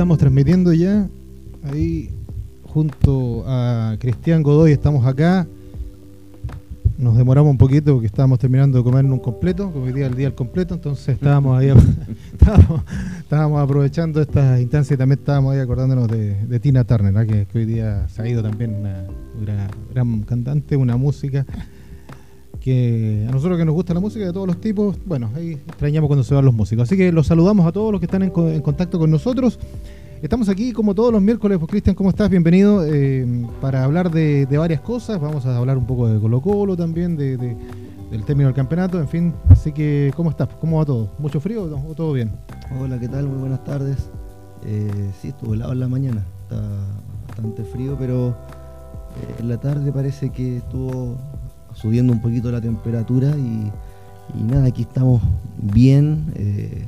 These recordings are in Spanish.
estamos transmitiendo ya. Ahí junto a Cristian Godoy estamos acá. Nos demoramos un poquito porque estábamos terminando de comer un completo, como hoy día el día del completo, entonces estábamos ahí estábamos, aprovechando esta instancia y también estábamos ahí acordándonos de, Tina Turner, que, hoy día se ha ido también una, gran cantante, una música que a nosotros que nos gusta la música de todos los tipos, bueno, ahí extrañamos cuando se van los músicos. Así que los saludamos a todos los que están en, contacto con nosotros. Estamos aquí como todos los miércoles, pues Cristian, ¿cómo estás? Bienvenido eh, para hablar de, varias cosas. Vamos a hablar un poco de Colo Colo también, de, del término del campeonato, en fin. Así que, ¿cómo estás? ¿Cómo va todo? ¿Mucho frío o todo bien? Hola, ¿qué tal? Muy buenas tardes. Eh, sí, estuvo helado en la mañana. Está bastante frío, pero eh, en la tarde parece que estuvo subiendo un poquito la temperatura y, nada, aquí estamos bien, eh,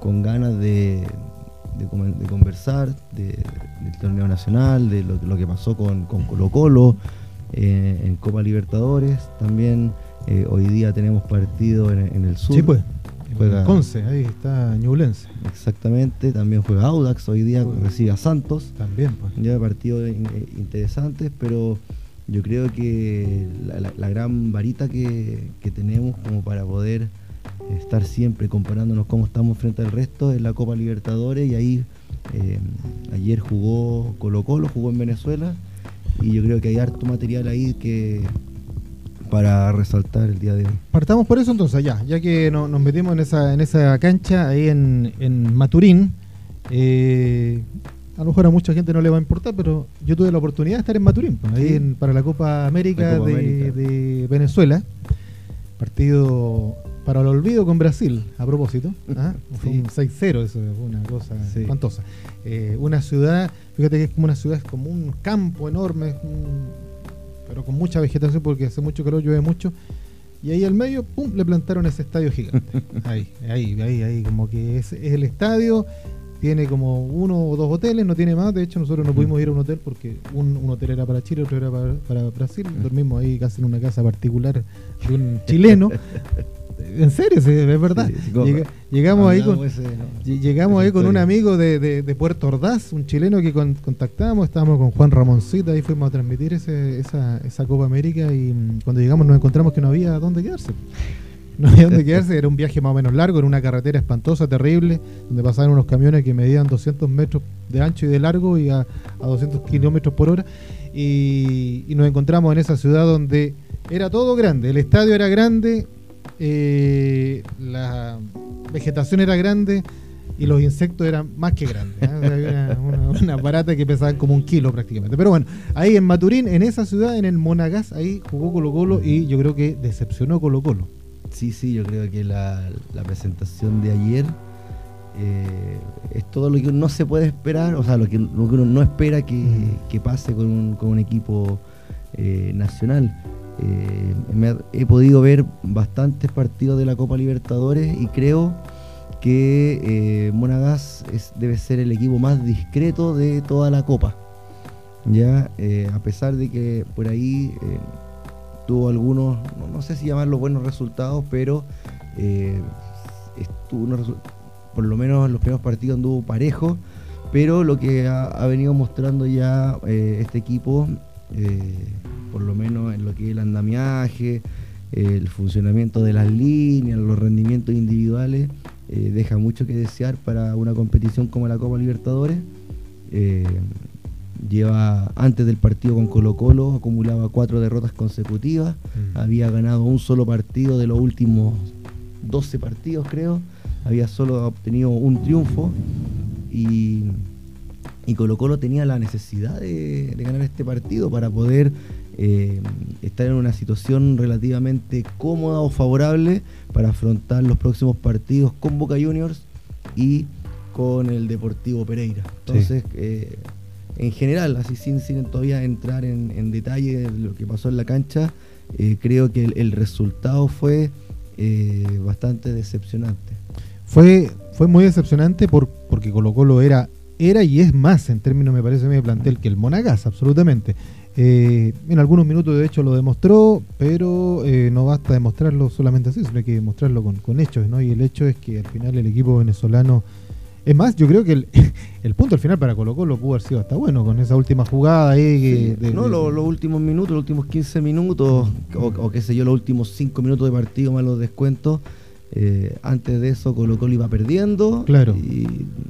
con ganas de, conversar del torneo nacional, de lo, que pasó con, Colo Colo eh, en Copa Libertadores. También eh, hoy día tenemos partido en, el sur. Sí, pues. Juega, Conce, ahí está Ñublense. Exactamente, también juega Audax, hoy día recibe a Santos. También, pues. Ya partidos interesantes, pero yo creo que la, gran varita que, tenemos como para poder estar siempre comparándonos cómo estamos frente al resto es la Copa Libertadores y ahí eh, ayer jugó Colo Colo, jugó en Venezuela y yo creo que hay harto material ahí que para resaltar el día de hoy. Partamos por eso entonces, ya, ya que nos metimos en esa, en esa cancha ahí en, en Maturín. Eh, a lo mejor a mucha gente no le va a importar, pero yo tuve la oportunidad de estar en Maturín, pues, ahí para la Copa América, de, Venezuela. Partido para el olvido con Brasil, a propósito. ¿ah? Fue un 6-0, eso es una cosa espantosa. Eh, una ciudad, fíjate que es como una ciudad, es como un campo enorme, pero con mucha vegetación porque hace mucho calor, llueve mucho. Y ahí al medio, pum, le plantaron ese estadio gigante. ahí, ahí, ahí, ahí, como que es, es el estadio tiene como uno o dos hoteles, no tiene más. De hecho, nosotros no pudimos ir a un hotel porque un, hotel era para Chile, otro era para, Brasil. Dormimos ahí casi en una casa particular de un chileno. En serio, es verdad. llegamos ahí con, llegamos ahí con un amigo de, Puerto Ordaz, un chileno que contactamos, estábamos con Juan Ramoncita, ahí fuimos a transmitir esa, esa Copa América y mm, cuando llegamos nos encontramos que no había dónde quedarse no había dónde quedarse, era un viaje más o menos largo, en una carretera espantosa, terrible, donde pasaban unos camiones que medían 200 metros de ancho y de largo y a, 200 kilómetros por hora. Y, nos encontramos en esa ciudad donde era todo grande, el estadio era grande, eh, la vegetación era grande y los insectos eran más que grandes. ¿eh? una, barata que pesaba como un kilo prácticamente. Pero bueno, ahí en Maturín, en esa ciudad, en el Monagas, ahí jugó Colo Colo y yo creo que decepcionó Colo Colo. Sí, sí, yo creo que la, presentación de ayer eh, es todo lo que uno no se puede esperar, o sea, lo que, uno no espera que, pase con un, equipo eh, nacional. Eh, he podido ver bastantes partidos de la Copa Libertadores y creo que Monagas debe ser el equipo más discreto de toda la Copa. Ya, a pesar de que por ahí tuvo algunos, no, sé si llamarlos buenos resultados, pero eh, por lo menos en los primeros partidos anduvo parejo, pero lo que ha, venido mostrando ya eh, este equipo, eh, por lo menos en lo que es el andamiaje, el funcionamiento de las líneas, los rendimientos individuales, deja mucho que desear para una competición como la Copa Libertadores lleva antes del partido con Colo Colo, acumulaba cuatro derrotas consecutivas, mm. había ganado un solo partido de los últimos 12 partidos creo, había solo obtenido un triunfo y, Colo Colo tenía la necesidad de, ganar este partido para poder eh, estar en una situación relativamente cómoda o favorable para afrontar los próximos partidos con Boca Juniors y con el Deportivo Pereira. Entonces, eh, en general, así sin, sin todavía entrar en, detalle de lo que pasó en la cancha, eh, creo que el, resultado fue eh, bastante decepcionante. Fue, fue muy decepcionante por, porque Colo Colo era, era y es más en términos, me parece, de plantel que el Monagas, absolutamente. Eh, en algunos minutos, de hecho, lo demostró, pero no basta demostrarlo solamente así, sino hay que demostrarlo con, con hechos, ¿no? Y el hecho es que al final el equipo venezolano Es más, yo creo que el, el punto al final para Colo Colo pudo haber sido hasta bueno con esa última jugada ahí. Sí, de- no, de- los últimos minutos, los últimos 15 minutos, o, o qué sé yo, los últimos 5 minutos de partido más los descuentos. eh, antes de eso Colo Colo iba perdiendo Claro. y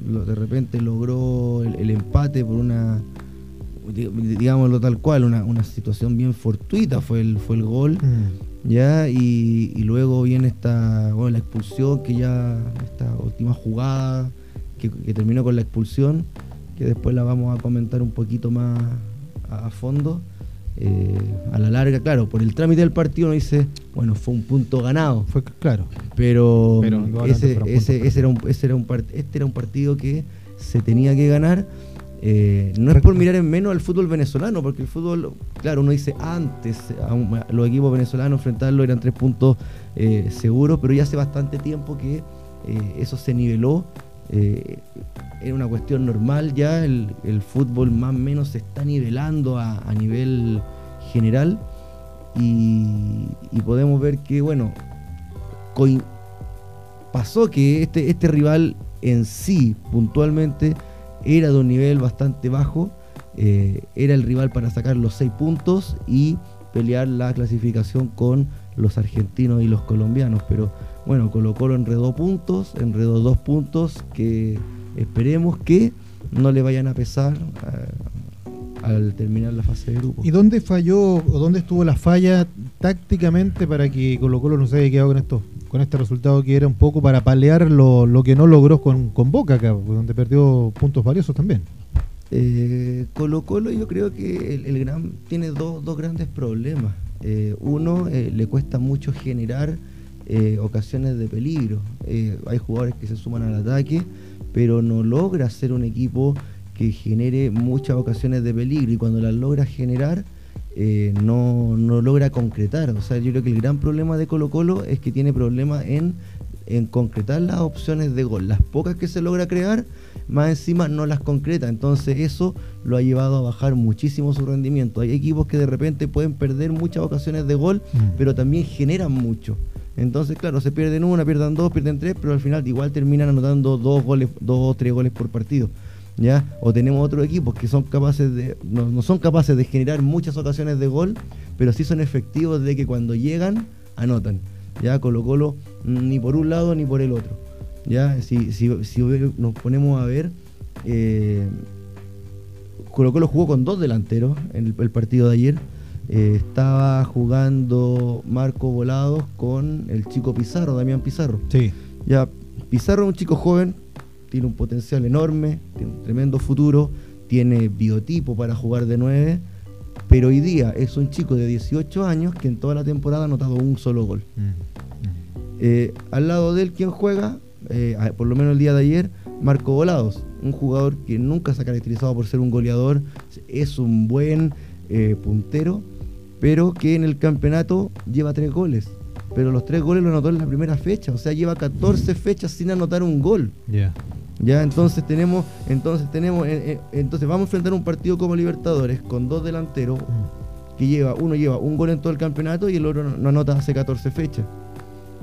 lo- de repente logró el, el empate por una, di- digámoslo tal cual, una, una situación bien fortuita fue el, fue el gol. Mm. ya y, y luego viene esta bueno, la expulsión que ya esta última jugada que, que terminó con la expulsión que después la vamos a comentar un poquito más a, a fondo Eh, a la larga claro por el trámite del partido uno dice bueno fue un punto ganado Fue claro. pero, ese, ese, ese era un, ese era un part- este era un partido que se tenía que ganar. Eh, no es por mirar en menos al fútbol venezolano, porque el fútbol, claro, uno dice antes, a un- a los equipos venezolanos enfrentarlo eran tres puntos eh, seguros, pero ya hace bastante tiempo que eso se niveló. Eh, era una cuestión normal ya, el, fútbol más o menos se está nivelando a, nivel general y, y podemos ver que, bueno, pasó que este, este rival en sí, puntualmente, era de un nivel bastante bajo. eh, era el rival para sacar los seis puntos y pelear la clasificación con los argentinos y los colombianos. Pero bueno, Colo Colo enredó puntos, enredó dos puntos que esperemos que no le vayan a pesar eh, al terminar la fase de grupo. ¿Y dónde falló o dónde estuvo la falla tácticamente para que Colo Colo no se haya quedado con esto, con este resultado que era un poco para palear lo, lo que no logró con, con Boca acá, donde perdió puntos valiosos también? Eh, Colo Colo yo creo que el, el gran tiene dos, dos grandes problemas. Eh, uno, eh, le cuesta mucho generar eh, ocasiones de peligro. Eh, hay jugadores que se suman al ataque, pero no logra ser un equipo que genere muchas ocasiones de peligro y cuando las logra generar eh, no, no logra concretar. O sea, yo creo que el gran problema de Colo Colo es que tiene problemas en, en concretar las opciones de gol. Las pocas que se logra crear, más encima no las concreta. Entonces eso lo ha llevado a bajar muchísimo su rendimiento. Hay equipos que de repente pueden perder muchas ocasiones de gol, Mm. pero también generan mucho. Entonces, claro, se pierden una, pierden dos, pierden tres, pero al final igual terminan anotando dos goles, dos o tres goles por partido. ¿Ya? O tenemos otros equipos que son capaces de, no, son capaces de generar muchas ocasiones de gol, pero sí son efectivos de que cuando llegan, anotan. Ya Colo Colo mm, ni por un lado ni por el otro. Ya, si, si, si nos ponemos a ver, eh, Colo Colo jugó con dos delanteros en el partido de ayer. Eh, estaba jugando Marco Volados con el chico Pizarro, Damián Pizarro. Sí. Ya, Pizarro es un chico joven, tiene un potencial enorme, tiene un tremendo futuro, tiene biotipo para jugar de 9, pero hoy día es un chico de 18 años que en toda la temporada ha anotado un solo gol. Eh, al lado de él, ¿quién juega? Eh, por lo menos el día de ayer, Marco Volados, un jugador que nunca se ha caracterizado por ser un goleador, es un buen eh, puntero, pero que en el campeonato lleva tres goles. Pero los tres goles los anotó en la primera fecha, o sea, lleva 14 fechas sin anotar un gol. Ya. Ya, entonces tenemos, entonces tenemos, eh, eh, entonces vamos a enfrentar un partido como Libertadores con dos delanteros Mm. que lleva, uno lleva un gol en todo el campeonato y el otro no, no anota hace 14 fechas.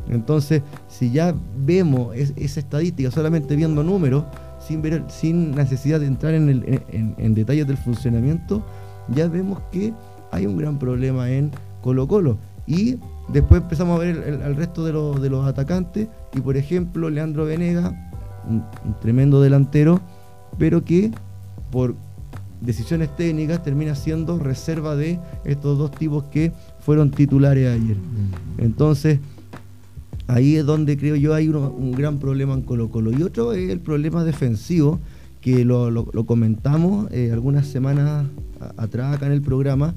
Entonces, si ya vemos es- esa estadística solamente viendo números, sin ver, sin necesidad de entrar en, el- en- en detalles del funcionamiento, ya vemos que hay un gran problema en Colo Colo. Y después empezamos a ver el, el- al resto de, los- de los atacantes, y por ejemplo, Leandro Venega, un, un tremendo delantero, pero que por decisiones técnicas termina siendo reserva de estos dos tipos que fueron titulares ayer. Entonces, ahí es donde creo yo hay uno- un gran problema en Colo Colo. Y otro es el problema defensivo, que lo, lo- lo comentamos eh, algunas semanas a- atrás acá en el programa,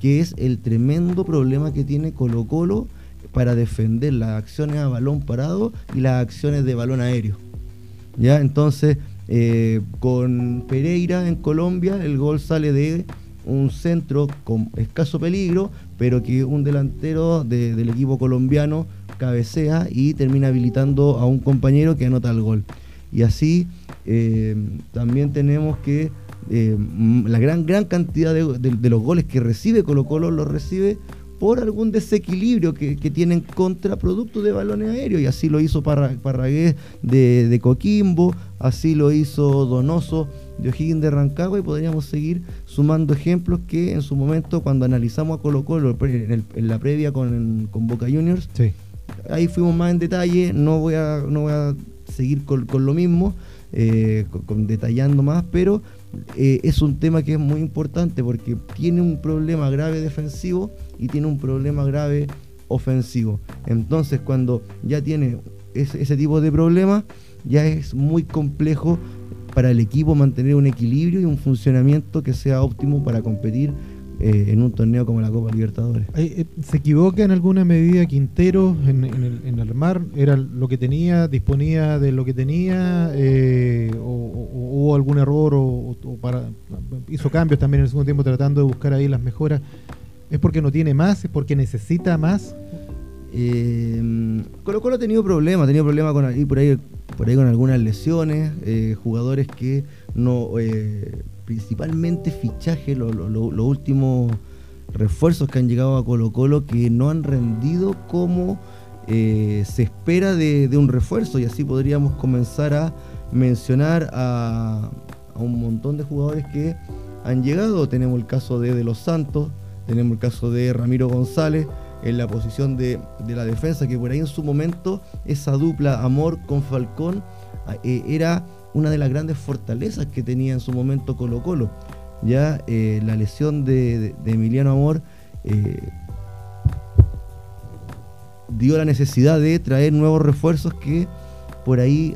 que es el tremendo problema que tiene Colo Colo para defender las acciones a balón parado y las acciones de balón aéreo. ¿Ya? Entonces, eh, con Pereira en Colombia, el gol sale de un centro con escaso peligro, pero que un delantero de- del equipo colombiano cabecea y termina habilitando a un compañero que anota el gol. Y así eh, también tenemos que eh, la gran, gran cantidad de, de- de los goles que recibe Colo Colo los recibe por algún desequilibrio que, tienen contra productos de balones aéreos. Y así lo hizo Parragués de, de, Coquimbo, así lo hizo Donoso de O'Higgins de Rancagua y podríamos seguir sumando ejemplos que en su momento cuando analizamos a Colo Colo en, la previa con, Boca Juniors, ahí fuimos más en detalle, no voy a, no voy a seguir con, lo mismo, eh, con, detallando más, pero eh, es un tema que es muy importante porque tiene un problema grave defensivo y tiene un problema grave ofensivo. Entonces cuando ya tiene ese, ese tipo de problemas, ya es muy complejo para el equipo mantener un equilibrio y un funcionamiento que sea óptimo para competir eh, en un torneo como la Copa Libertadores. Eh, ¿Se equivoca en alguna medida Quintero en, el, en armar? ¿Era lo que tenía, disponía de lo que tenía? Eh, o, hubo algún error o, para, hizo cambios también en el segundo tiempo tratando de buscar ahí las mejoras? ¿Es porque no tiene más? ¿Es porque necesita más? Eh, Colo Colo ha tenido problemas, ha tenido problemas con por ahí, por ahí con algunas lesiones, eh, jugadores que no, eh, principalmente fichaje, los últimos refuerzos que han llegado a Colo Colo que no han rendido como eh, se espera de, un refuerzo y así podríamos comenzar a mencionar a, un montón de jugadores que han llegado. Tenemos el caso de De Los Santos, tenemos el caso de Ramiro González en la posición de, la defensa, que por ahí en su momento esa dupla Amor con Falcón eh, era una de las grandes fortalezas que tenía en su momento Colo Colo. Ya eh, la lesión de, Emiliano Amor eh, dio la necesidad de traer nuevos refuerzos que por ahí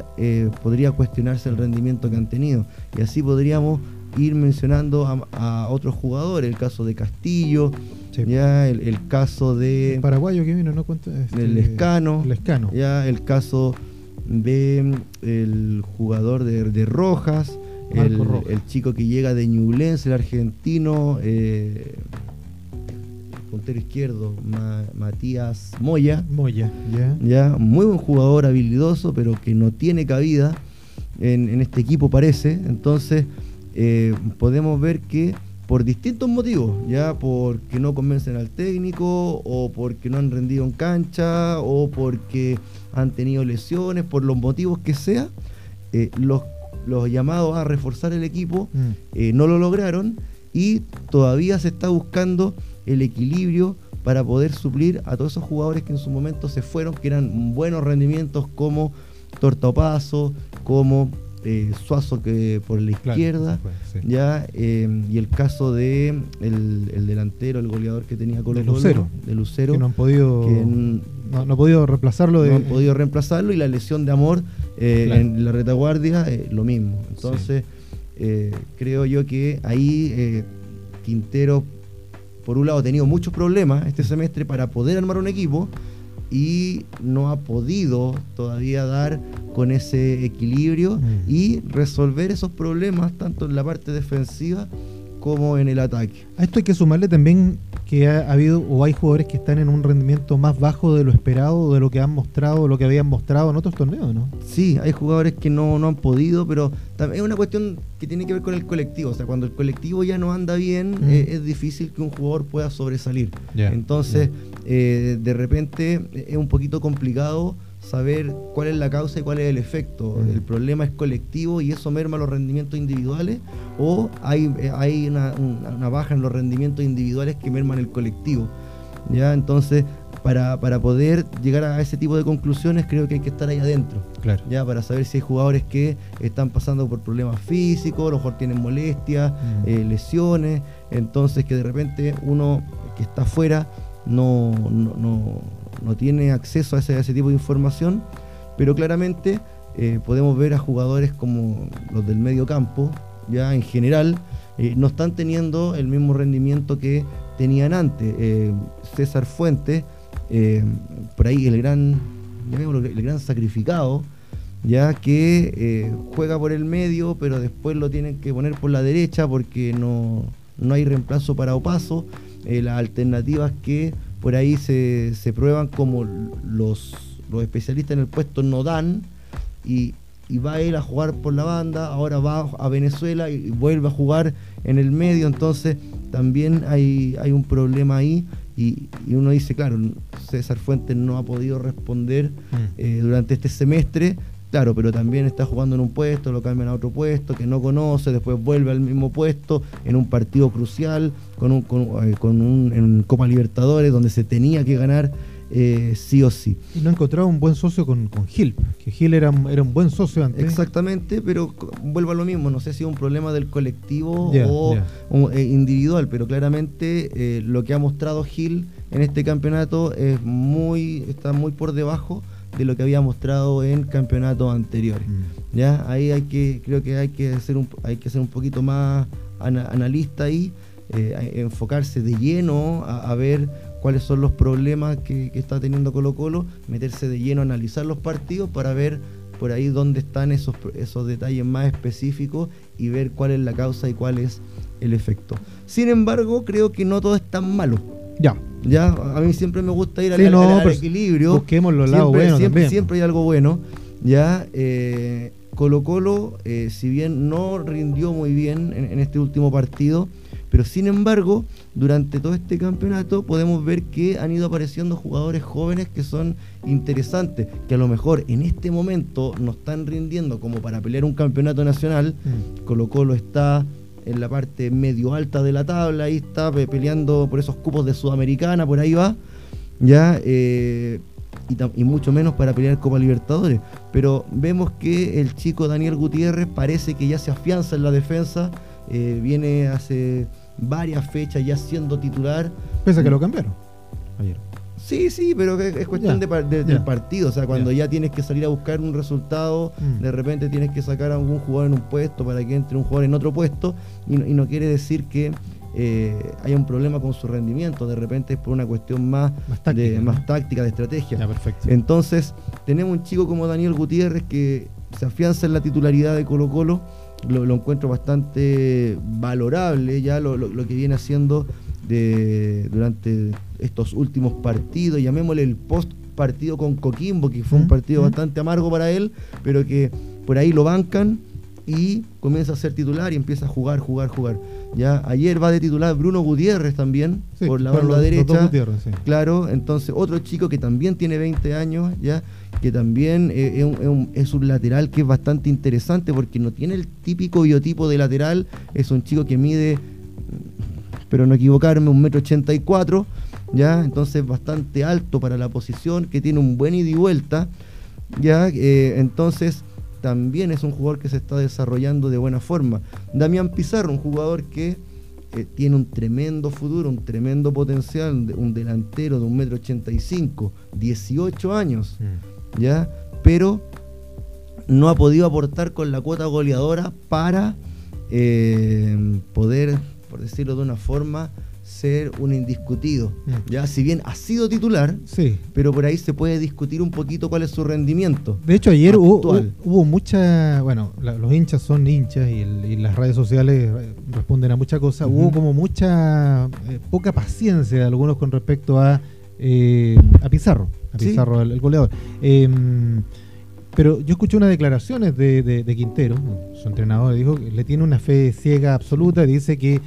podría cuestionarse el rendimiento que han tenido. Y así podríamos ir mencionando a, otros jugadores, el caso de Castillo, ya el, caso de... paraguayo que vino, ¿no? Este, el Escano, Escano. Ya el caso de el jugador de, Rojas, el, el, chico que llega de Ñublense, el argentino, eh, el puntero izquierdo, Matías Moya. Moya, ya. Ya, muy buen jugador, habilidoso, pero que no tiene cabida en, en este equipo parece. Entonces eh, podemos ver que por distintos motivos, ya porque no convencen al técnico o porque no han rendido en cancha o porque han tenido lesiones, por los motivos que sea, eh, los, los, llamados a reforzar el equipo mm. eh, no lo lograron y todavía se está buscando el equilibrio para poder suplir a todos esos jugadores que en su momento se fueron, que eran buenos rendimientos como Tortopaso, como eh, Suazo que por la izquierda, ya eh, y el caso de el, delantero, el goleador que tenía con de Lucero, de Lucero, que no han podido no, no, podido reemplazarlo, no han podido reemplazarlo y la lesión de Amor eh, en la retaguardia lo mismo. Entonces creo yo que ahí Quintero por un lado ha tenido muchos problemas este semestre para poder armar un equipo y no ha podido todavía dar con ese equilibrio mm. y resolver esos problemas tanto en la parte defensiva como en el ataque. A esto hay que sumarle también que ha, habido o hay jugadores que están en un rendimiento más bajo de lo esperado, de lo que han mostrado, lo que habían mostrado en otros torneos, ¿no? Sí, hay jugadores que no, no han podido, pero también es una cuestión que tiene que ver con el colectivo. O sea, cuando el colectivo ya no anda bien, eh, es difícil que un jugador pueda sobresalir. Entonces, eh, de repente es un poquito complicado saber cuál es la causa y cuál es el efecto. El problema es colectivo y eso merma los rendimientos individuales o hay, eh, hay una, baja en los rendimientos individuales que merman el colectivo. ¿ya? Entonces, para, poder llegar a ese tipo de conclusiones creo que hay que estar ahí adentro. Claro. Ya, para saber si hay jugadores que están pasando por problemas físicos, a lo mejor tienen molestias, eh, lesiones, entonces que de repente uno que está afuera no, no no tiene acceso a ese, tipo de información, pero claramente eh, podemos ver a jugadores como los del medio campo, ya en general, eh, no están teniendo el mismo rendimiento que tenían antes. Eh, César Fuentes, por ahí el gran, el gran sacrificado, ya que juega por el medio, pero después lo tienen que poner por la derecha porque no, no hay reemplazo para Opaso. las alternativas que por ahí se, prueban como los, los, especialistas en el puesto no dan y, va él a jugar por la banda, ahora va a Venezuela y vuelve a jugar en el medio, entonces también hay, hay un problema ahí Y, uno dice, claro, César Fuentes no ha podido responder mm. eh, durante este semestre, claro, pero también está jugando en un puesto, lo cambian a otro puesto que no conoce, después vuelve al mismo puesto en un partido crucial, con un, con, eh, un en Copa Libertadores, donde se tenía que ganar eh, sí o sí. Y no encontraba un buen socio con, Gil, que Gil era, era un buen socio antes. Exactamente, pero vuelvo a lo mismo, no sé si es un problema del colectivo o, eh, individual, pero claramente eh, lo que ha mostrado Gil en este campeonato es muy, está muy por debajo de lo que había mostrado en campeonatos anteriores. Mm. ¿ya? Ahí hay que, creo que hay que ser un, hay que ser un poquito más analista ahí, enfocarse de lleno a ver cuáles son los problemas que, está teniendo Colo Colo, meterse de lleno a analizar los partidos para ver por ahí dónde están esos, esos detalles más específicos y ver cuál es la causa y cuál es el efecto. Sin embargo, creo que no todo es tan malo. Ya. Ya, a mí siempre me gusta ir al, equilibrio. Busquemos los lados buenos siempre, siempre, hay algo bueno. Ya, eh, Colo Colo, eh, si bien no rindió muy bien en este último partido, pero sin embargo, durante todo este campeonato podemos ver que han ido apareciendo jugadores jóvenes que son interesantes, que a lo mejor en este momento no están rindiendo como para pelear un campeonato nacional. Mm. Colo Colo está en la parte medio alta de la tabla, ahí está peleando por esos cupos de Sudamericana, por ahí va. Ya, eh, y, mucho menos para pelear Copa Libertadores. Pero vemos que el chico Daniel Gutiérrez parece que ya se afianza en la defensa, eh, viene hace varias fechas ya siendo titular. Pese a que lo cambiaron ayer. Sí, sí, pero es cuestión de, del partido. O sea, cuando ya tienes que salir a buscar un resultado, mm. de repente tienes que sacar a algún jugador en un puesto para que entre un jugador en otro puesto, y, no quiere decir que eh, haya un problema con su rendimiento. De repente es por una cuestión más, táctica, de, más táctica, de estrategia. perfecto. Entonces, tenemos un chico como Daniel Gutiérrez que se afianza en la titularidad de Colo Colo lo, encuentro bastante valorable ya lo, que viene haciendo de, durante estos últimos partidos, llamémosle el post partido con Coquimbo, que fue un partido bastante amargo para él, pero que por ahí lo bancan y comienza a ser titular y empieza a jugar, jugar, jugar. Ya ayer va de titular Bruno Gutiérrez también por la banda derecha. Claro, entonces otro chico que también tiene 20 años, ya que también eh, es, un, lateral que es bastante interesante porque no tiene el típico biotipo de lateral, es un chico que mide, pero no equivocarme, un metro ochenta y cuatro, ya, entonces bastante alto para la posición, que tiene un buen ida y vuelta, ya, eh, entonces también es un jugador que se está desarrollando de buena forma. Damián Pizarro, un jugador que eh, tiene un tremendo futuro, un tremendo potencial, un delantero de un metro ochenta y cinco, 18 años, mm. ¿ya? Pero no ha podido aportar con la cuota goleadora para eh, poder, por decirlo de una forma, ser un indiscutido. Mm. Ya, si bien ha sido titular, sí. pero por ahí se puede discutir un poquito cuál es su rendimiento. De hecho, ayer hubo, hubo, mucha, bueno, los hinchas son hinchas y, las redes sociales responden a muchas cosas. Hubo como mucha eh, poca paciencia de algunos con respecto a eh, a Pizarro, a Pizarro, el, goleador. Em, pero yo escuché unas declaraciones de, de Quintero, su entrenador, dijo que le tiene una fe ciega absoluta, dice que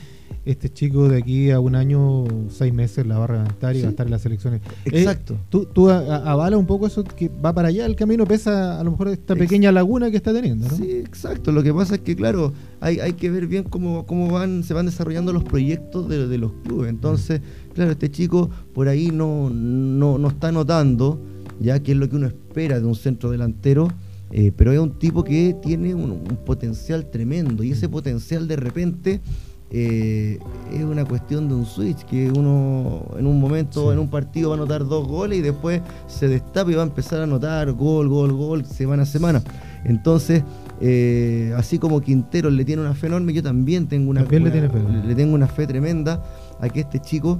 este chico de aquí a un año, seis meses la va a reventar y va a estar en las elecciones. Eh, Exacto. ¿Tú, tú avalas un poco eso que va para allá el camino, pesa a lo mejor esta pequeña laguna que está teniendo, ¿no? Sí, exacto. Lo que pasa es que, claro, hay, hay que ver bien cómo, cómo van, se van desarrollando los proyectos de, los clubes. Entonces, claro, este chico por ahí no, no, está notando ya que es lo que uno espera de un centro delantero. Eh, pero es un tipo que tiene un, potencial tremendo y ese potencial de repente eh, es una cuestión de un switch, que uno en un momento, en un partido va a anotar dos goles y después se destapa y va a empezar a anotar gol, gol, gol, semana a semana. Entonces, eh, así como Quintero le tiene una fe enorme, yo también tengo una, fe, le, tengo una fe tremenda a que este chico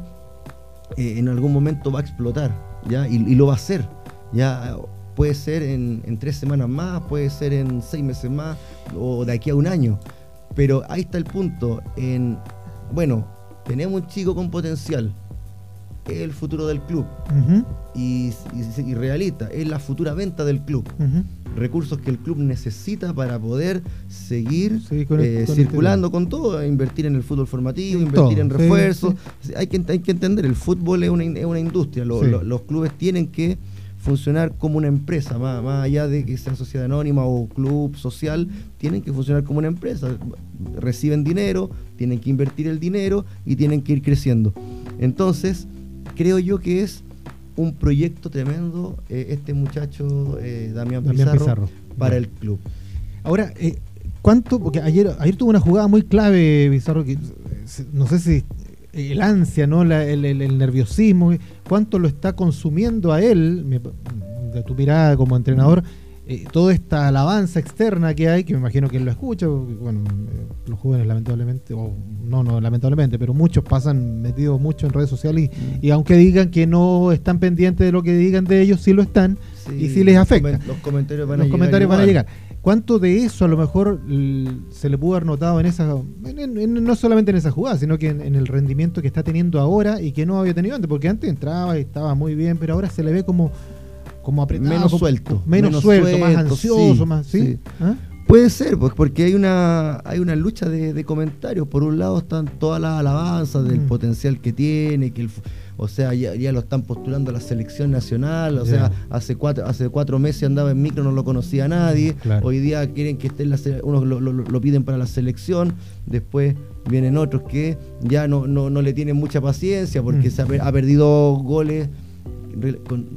eh, en algún momento va a explotar, ¿ya? Y, lo va a hacer. Ya puede ser en, en tres semanas más, puede ser en seis meses más o de aquí a un año pero ahí está el punto. En, bueno, tenemos un chico con potencial. Es el futuro del club. y, y, realista. Es la futura venta del club. recursos que el club necesita para poder seguir Sí, con el- eh, con circulando con todo, invertir en el fútbol formativo, En invertir todo, en sí, refuerzos. Hay, que, hay que entender, el fútbol es una, es una industria, lo- Sí. lo- los clubes tienen que funcionar como una empresa, más, más allá de que sea sociedad anónima o club social, tienen que funcionar como una empresa. Reciben dinero, tienen que invertir el dinero y tienen que ir creciendo. Entonces, creo yo que es un proyecto tremendo eh, este muchacho eh, Damián, Damián Pizarro, Pizarro. para el club. Ahora, eh, ¿cuánto? Porque ayer, ayer tuvo una jugada muy clave, Bizarro, que eh, no sé si el ansia, ¿no? La- el, el- el nerviosismo, ¿cuánto lo está consumiendo a él, me- de tu mirada como entrenador, eh, toda esta alabanza externa que hay, que me imagino que él lo escucha, porque, bueno, eh, los jóvenes lamentablemente, o no, no lamentablemente, pero muchos pasan metidos mucho en redes sociales y, y aunque digan que no están pendientes de lo que digan de ellos, sí lo están y sí les afecta. Los comentarios van a llegar comentarios van a llegar. ¿Cuánto de eso a lo mejor se le pudo haber notado en esa, en- en- en- no solamente en esa jugada, sino que en, en el rendimiento que está teniendo ahora y que no había tenido antes? Porque antes entraba y estaba muy bien, pero ahora se le ve como, como apretado, Menos como- suelto, menos, menos suelto, más ansioso, sí, más, ¿sí? sí. ¿Ah? Puede ser, pues porque hay una hay una lucha de, de comentarios. Por un lado están todas las alabanzas del Mm. potencial que tiene, que el, o sea, ya, ya lo están postulando a la selección nacional. O sea, hace cuatro hace cuatro meses andaba en micro, no lo conocía nadie. Claro. Hoy día quieren que esté en la unos lo, lo- lo piden para la selección, después vienen otros que ya no, no, no le tienen mucha paciencia porque Mm. se ha, ha perdido goles con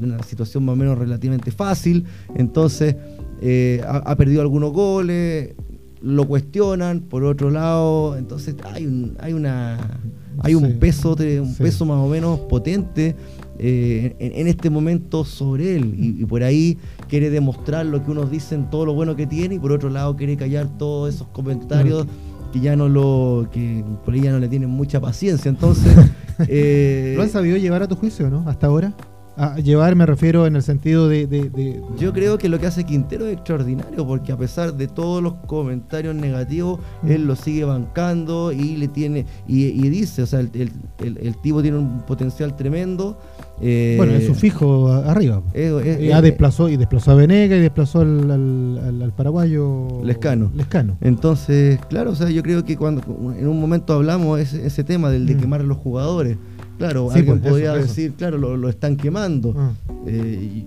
una situación más o menos relativamente fácil, entonces eh, ha, ha perdido algunos goles, lo cuestionan, por otro lado, entonces hay un, hay una hay un Sí, peso un sí. peso más o menos potente eh, en, en este momento sobre él y, y por ahí quiere demostrar lo que unos dicen todo lo bueno que tiene y por otro lado quiere callar todos esos comentarios que ya no lo que por ahí ya no le tienen mucha paciencia entonces eh, ¿Lo han sabido llevar a tu juicio, no? Hasta ahora. A llevar me refiero en el sentido de... de- de- Yo creo que lo que hace Quintero es extraordinario porque a pesar de todos los comentarios negativos, Mm. él lo sigue bancando y le tiene y, y dice, o sea, el, el- el- el tipo tiene un potencial tremendo. eh, bueno, es su fijo arriba. es- es- Ya es- desplazó y desplazó a Venega y desplazó al, al- al- al paraguayo Lescano. Lescano. Entonces, claro, o sea, yo creo que cuando en un momento hablamos ese, ese tema del de Mm. quemar a los jugadores, claro, Sí, alguien pues, podría decir, claro, lo, lo están quemando. Ah. Eh, y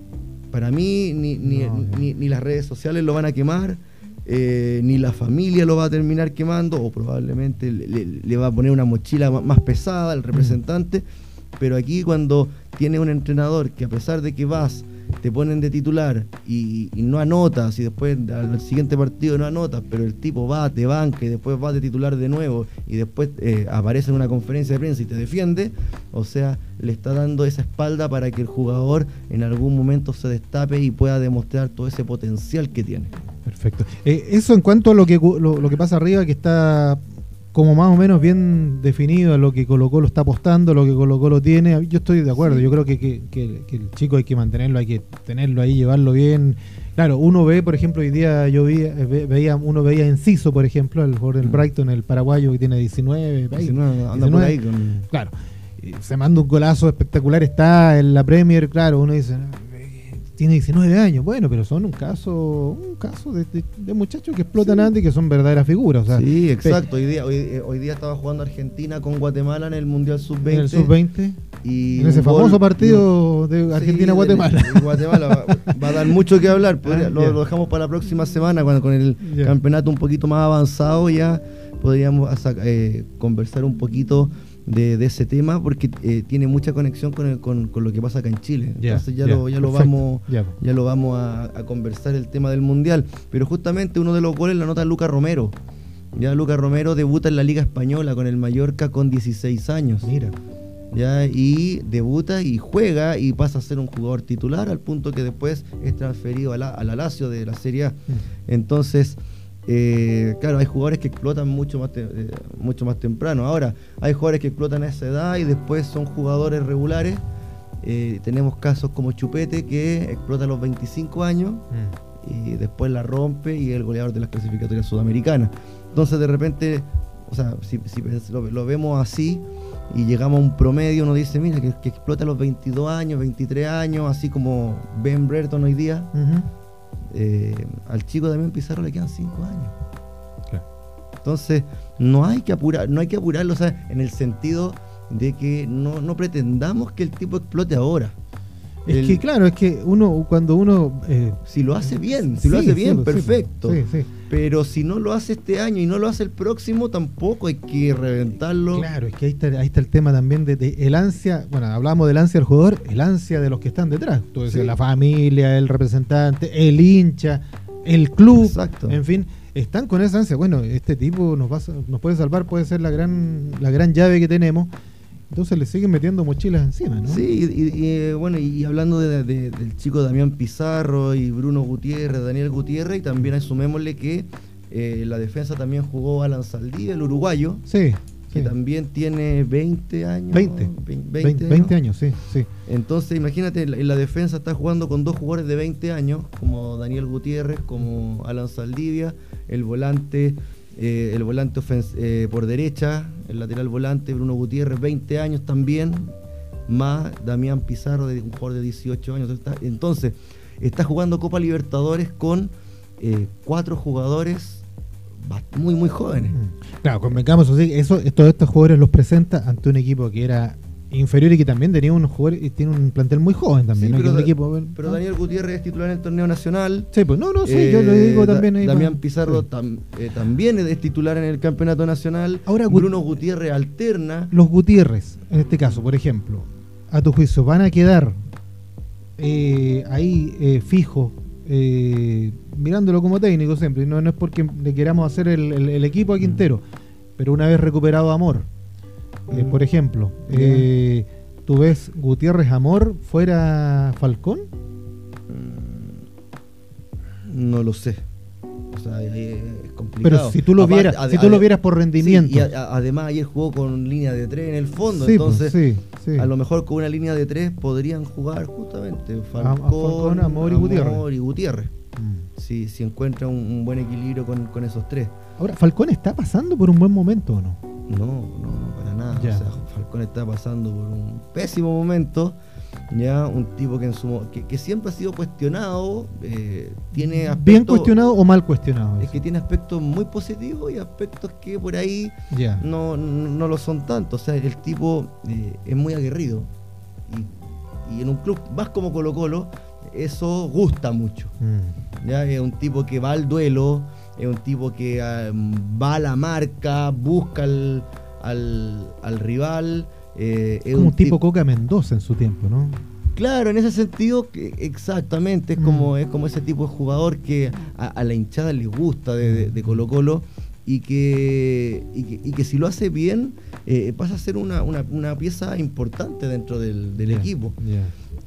para mí, ni, ni, No, no. ni- ni las redes sociales lo van a quemar, eh, ni la familia lo va a terminar quemando, o probablemente le, va a poner una mochila más pesada al representante. Pero aquí, cuando tiene un entrenador que, a pesar de que vas, te ponen de titular y, no anotas, y después al siguiente partido no anotas, pero el tipo va, te banca y después va de titular de nuevo, y después eh, aparece en una conferencia de prensa y te defiende, o sea, le está dando esa espalda para que el jugador en algún momento se destape y pueda demostrar todo ese potencial que tiene. Perfecto. Eh, eso en cuanto a lo que lo que pasa arriba, que está como más o menos bien definido a lo que Colo Colo está apostando, lo que Colo Colo tiene. Yo estoy de acuerdo. Yo creo que, que- que- que el chico hay que mantenerlo, hay que tenerlo ahí, llevarlo bien. Claro, uno ve, por ejemplo, hoy día yo vi, ve- veía, uno veía Enciso, por ejemplo, el jugador del Mm. Brighton, el paraguayo que tiene 19, 20, 19, anda por 19. ahí con- Claro. Y se manda un golazo espectacular, está en la Premier, claro, uno dice, "Eh, tiene 19 años, bueno, pero son un caso un caso de, de- de muchachos que explotan antes y que son verdaderas figuras. O sea, sí, exacto. Hoy día, hoy, eh, hoy día estaba jugando Argentina con Guatemala en el Mundial Sub-20. en el sub-20, y en ese gol- famoso partido de Sí, Argentina-Guatemala. de Guatemala va, va a dar mucho que hablar. podría- Ah, lo, dejamos para la próxima semana, cuando con el campeonato un poquito más avanzado ya podríamos eh, conversar un poquito de, de ese tema porque eh, tiene mucha conexión con, el- con, con lo que pasa acá en Chile. Ya, Entonces ya, lo, ya lo vamos Ya. ya lo vamos a, a conversar el tema del mundial. Pero justamente uno de los goles la nota Lucas Romero. Ya Lucas Romero debuta en la Liga Española con el Mallorca con 16 años. Mira, ¿ya? y debuta y juega y pasa a ser un jugador titular al punto que después es transferido a la, a la Lazio de la Serie A. Mm. Entonces, eh, claro, hay jugadores que explotan mucho más, eh, mucho más temprano. Ahora, hay jugadores que explotan a esa edad y después son jugadores regulares. Eh, tenemos casos como Chupete que explota a los 25 años Mm. y después la rompe y es el goleador de las clasificatorias sudamericanas. Entonces de repente, o sea, si, lo, lo vemos así y llegamos a un promedio, uno dice, mira, que, que explota a los 22 años, 23 años, así como Ben Brereton hoy día. Eh, al chico Damián Pizarro le quedan cinco años. Entonces, no hay que apurar, no hay que apurarlo, o sea, en el sentido de que no, no pretendamos que el tipo explote ahora. Es El- que claro, es que uno cuando uno eh, si lo hace bien, si lo hace bien, pues, sí, perfecto. sí. Pero si no lo hace este año y no lo hace el próximo, tampoco hay que reventarlo. Claro, es que ahí está, ahí está el tema también de, de el ansia, bueno, hablamos del ansia del jugador, el ansia de los que están detrás. Tú decías, la familia, el representante, el hincha, el club, Exacto. en fin, están con esa ansia. Bueno, este tipo nos va nos puede salvar, puede ser la gran la gran llave que tenemos. Entonces le siguen metiendo mochilas encima, ¿no? Sí, y, y, eh, bueno, y hablando de- de- del chico Damián Pizarro y Bruno Gutiérrez, Daniel Gutiérrez, y también asumémosle que eh, la defensa también jugó Alan Saldía, el uruguayo, Sí, que sí. también tiene 20 años. 20, 20, 20, 20 años, sí, sí. Entonces, imagínate, en la, la defensa está jugando con dos jugadores de 20 años, como Daniel Gutiérrez, como Alan Saldivia, el volante, eh, el volante eh, por derecha, el lateral volante, Bruno Gutiérrez, 20 años también, más Damián Pizarro, un jugador de 18 años. Entonces, está jugando Copa Libertadores con eh, cuatro jugadores muy, muy jóvenes. Mm. Claro, convengamos eso, todos estos jugadores los presenta ante un equipo que era inferior y que también tenía unos jugadores y tiene un plantel muy joven también. Sí, ¿no? Que pero, un Da- equipo, pero ¿no? Daniel Gutiérrez es titular en el torneo nacional. Sí, pues no, no, sí, Eh, yo lo digo Da- también ahí. Damián Pizarro sí. tam- eh, también es titular en el campeonato nacional. Ahora, Bruno Gutiérrez alterna. Los Gutiérrez, en este caso, por ejemplo, a tu juicio, van a quedar eh, ahí eh, fijos, eh, mirándolo como técnico siempre. No, no es porque le queramos hacer el, el- el equipo a Quintero, pero una vez recuperado Amor, eh, Mm. por ejemplo, eh, ¿tú ves Gutiérrez Amor fuera Falcón? mm, No lo sé. O sea, eh, es complicado. Pero si tú lo vieras, si tú lo vieras por rendimiento. Sí, y a- además ayer jugó con línea de tres en el fondo. Sí, pues, entonces, sí. a lo mejor con una línea de tres podrían jugar justamente Falcón, Falcón, Amor y Gutiérrez. y Gutiérrez. Mm. Si, si encuentra un, un buen equilibrio con, con esos tres. Ahora, ¿Falcón está pasando por un buen momento o no? No, no, no, nada. O sea, Falcón está pasando por un pésimo momento. Ya, un tipo que en su que, que siempre ha sido cuestionado, eh, tiene aspectos, ¿Bien cuestionado o mal cuestionado? Es eso? que tiene aspectos muy positivos y aspectos que por ahí no, no, no lo son tanto. O sea, el tipo eh, es muy aguerrido. Y, y en un club más como Colo Colo, eso gusta mucho. Mm. ¿ya? Es un tipo que va al duelo, es un tipo que ah, va a la marca, busca al, al, al rival. eh, es como un tipo tip- Coca Mendoza en su tiempo, ¿no? Claro, en ese sentido, exactamente, es Mm. como, es como ese tipo de jugador que a, a la hinchada le gusta de, de- de Colo Colo y que, y que, y que si lo hace bien eh, pasa a ser una, una- una pieza importante dentro del, equipo.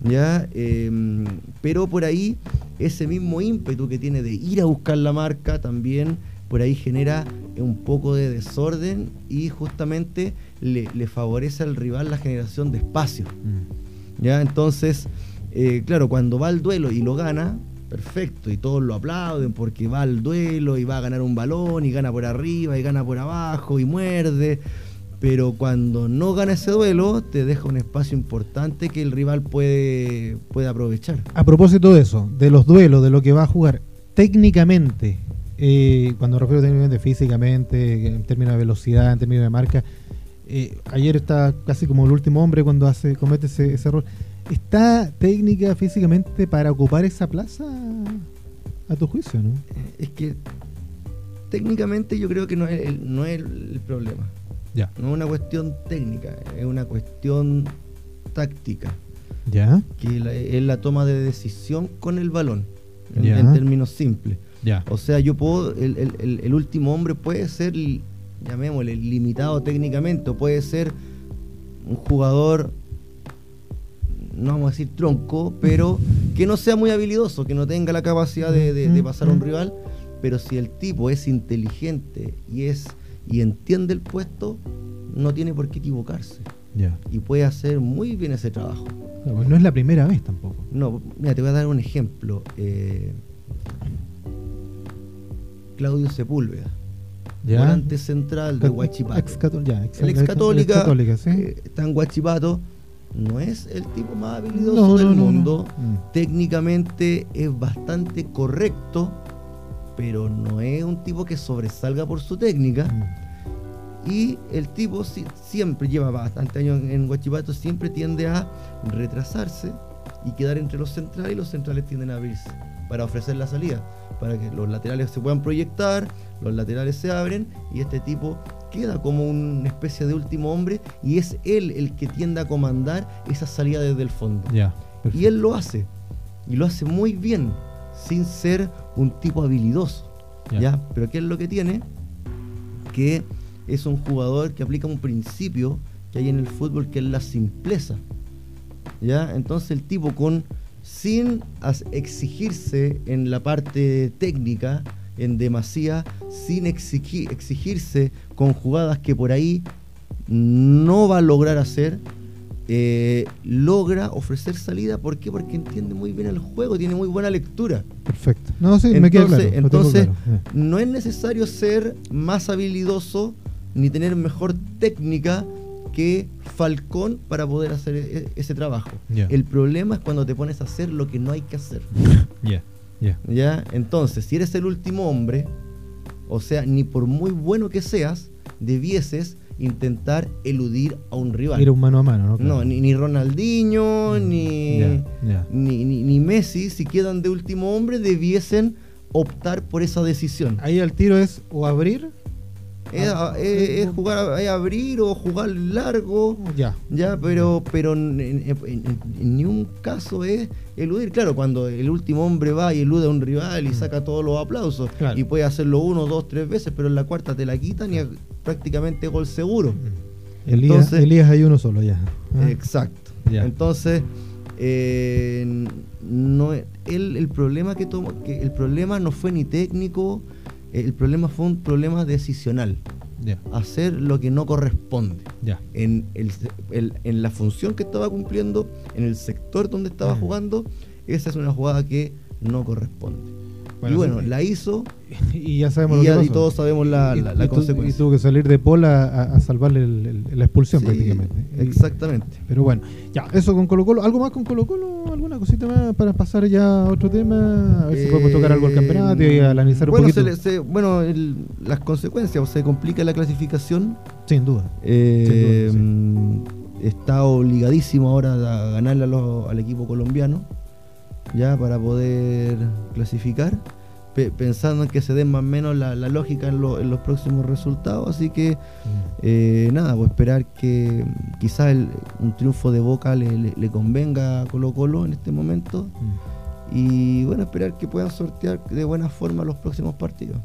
¿ya? Em, pero por ahí ese mismo ímpetu que tiene de ir a buscar la marca también por ahí genera un poco de desorden y justamente le, le favorece al rival la generación de espacio. Mm. ¿ya? Entonces, eh, claro, cuando va al duelo y lo gana, perfecto, y todos lo aplauden porque va al duelo y va a ganar un balón y gana por arriba y gana por abajo y muerde. Pero cuando no gana ese duelo, te deja un espacio importante que el rival puede, puede aprovechar. A propósito de eso, de los duelos, de lo que va a jugar técnicamente, eh, cuando refiero técnicamente, físicamente, en términos de velocidad, en términos de marca, eh, ayer está casi como el último hombre cuando hace comete ese, ese error. ¿Está técnica, físicamente para ocupar esa plaza a tu juicio, no? Es que técnicamente yo creo que no es el, no es el problema. Ya. No es una cuestión técnica, es una cuestión táctica. ¿Ya? que la- es la toma de decisión con el balón, en, en términos simples. O sea, yo puedo, el, el- el- último hombre puede ser, llamémosle, limitado técnicamente, o puede ser un jugador, no vamos a decir tronco, pero que no sea muy habilidoso, que no tenga la capacidad de, de- de pasar a un rival, pero si el tipo es inteligente y es y entiende el puesto, no tiene por qué equivocarse y puede hacer muy bien ese trabajo. Pues no es la primera vez tampoco. No, mira, te voy a dar un ejemplo. Eh, Claudio Sepúlveda, ¿Ya? volante central de Ex- Huachipato. ex-cató- ya, ex- El ex católica, sí. está en Huachipato no es el tipo más habilidoso No, del no, no, mundo. Mm. Técnicamente es bastante correcto, pero no es un tipo que sobresalga por su técnica. Mm. Y el tipo si- siempre lleva bastante años en- en Guachipato, siempre tiende a retrasarse y quedar entre los centrales y los centrales tienden a abrirse para ofrecer la salida, para que los laterales se puedan proyectar, los laterales se abren y este tipo queda como una especie de último hombre y es él el que tiende a comandar esa salida desde el fondo. Y él lo hace, y lo hace muy bien, sin ser un tipo habilidoso. ¿ya? Pero ¿qué es lo que tiene? Que es un jugador que aplica un principio que hay en el fútbol que es la simpleza. ¿ya? Entonces el tipo con sin exigirse en la parte técnica, en demasía, sin exigi- exigirse con jugadas que por ahí no va a lograr hacer, eh, logra ofrecer salida. ¿Por qué? Porque entiende muy bien el juego, tiene muy buena lectura. Perfecto. No, sí, me queda claro. Entonces, entonces claro. No es necesario ser más habilidoso ni tener mejor técnica que Falcón para poder hacer e- ese trabajo. El problema es cuando te pones a hacer lo que no hay que hacer. Ya, ya. ¿ya? Entonces, si eres el último hombre, o sea, ni por muy bueno que seas, debieses intentar eludir a un rival. Ir un mano a mano, ¿no? Claro. No, ni, ni Ronaldinho, Mm, ni. Ni, ni- ni Messi, si quedan de último hombre, debiesen optar por esa decisión. Ahí el tiro es o abrir. Es, Ah, es- jugar, es abrir o jugar largo. Ya. Ya, pero, pero en, en- en- en ni un caso es eludir. Claro, cuando el último hombre va y elude a un rival y saca todos los aplausos Mm. Claro. y puede hacerlo uno, dos, tres veces, pero en la cuarta te la quitan y es prácticamente gol seguro. Elías, Entonces- Elías hay uno solo ya. Ah, Exacto. Ya. Entonces, eh, no, el, el problema que tomó, que el problema no fue ni técnico, el problema fue un problema decisional. Hacer lo que no corresponde. En, el, el- en la función que estaba cumpliendo, en el sector donde estaba Mm. jugando, esa es una jugada que no corresponde. Bueno, y bueno, sí. la hizo Y ya sabemos y, lo que y todos sabemos la, Y- la- y la tu- consecuencia. Y tuvo que salir de Pola a, a salvarle el- el- la expulsión Sí, prácticamente. Exactamente. Pero bueno, ya, eso con Colo Colo. ¿Algo más con Colo Colo? ¿Alguna cosita más para pasar ya a otro tema? A ver si podemos tocar algo al campeonato y analizar Eh, bueno, un poquito. se le- se- bueno, el- las consecuencias, o se complica la clasificación. Sin duda. eh, Sin Está obligadísimo ahora a ganarle a los- al equipo colombiano, ya para poder clasificar, pe- pensando en que se den más o menos la, la lógica en, lo- en los próximos resultados. Así que eh, nada, pues esperar que quizás el- un triunfo de Boca le, le- le convenga a Colo Colo en este momento. Mm. Y bueno, esperar que puedan sortear de buena forma los próximos partidos.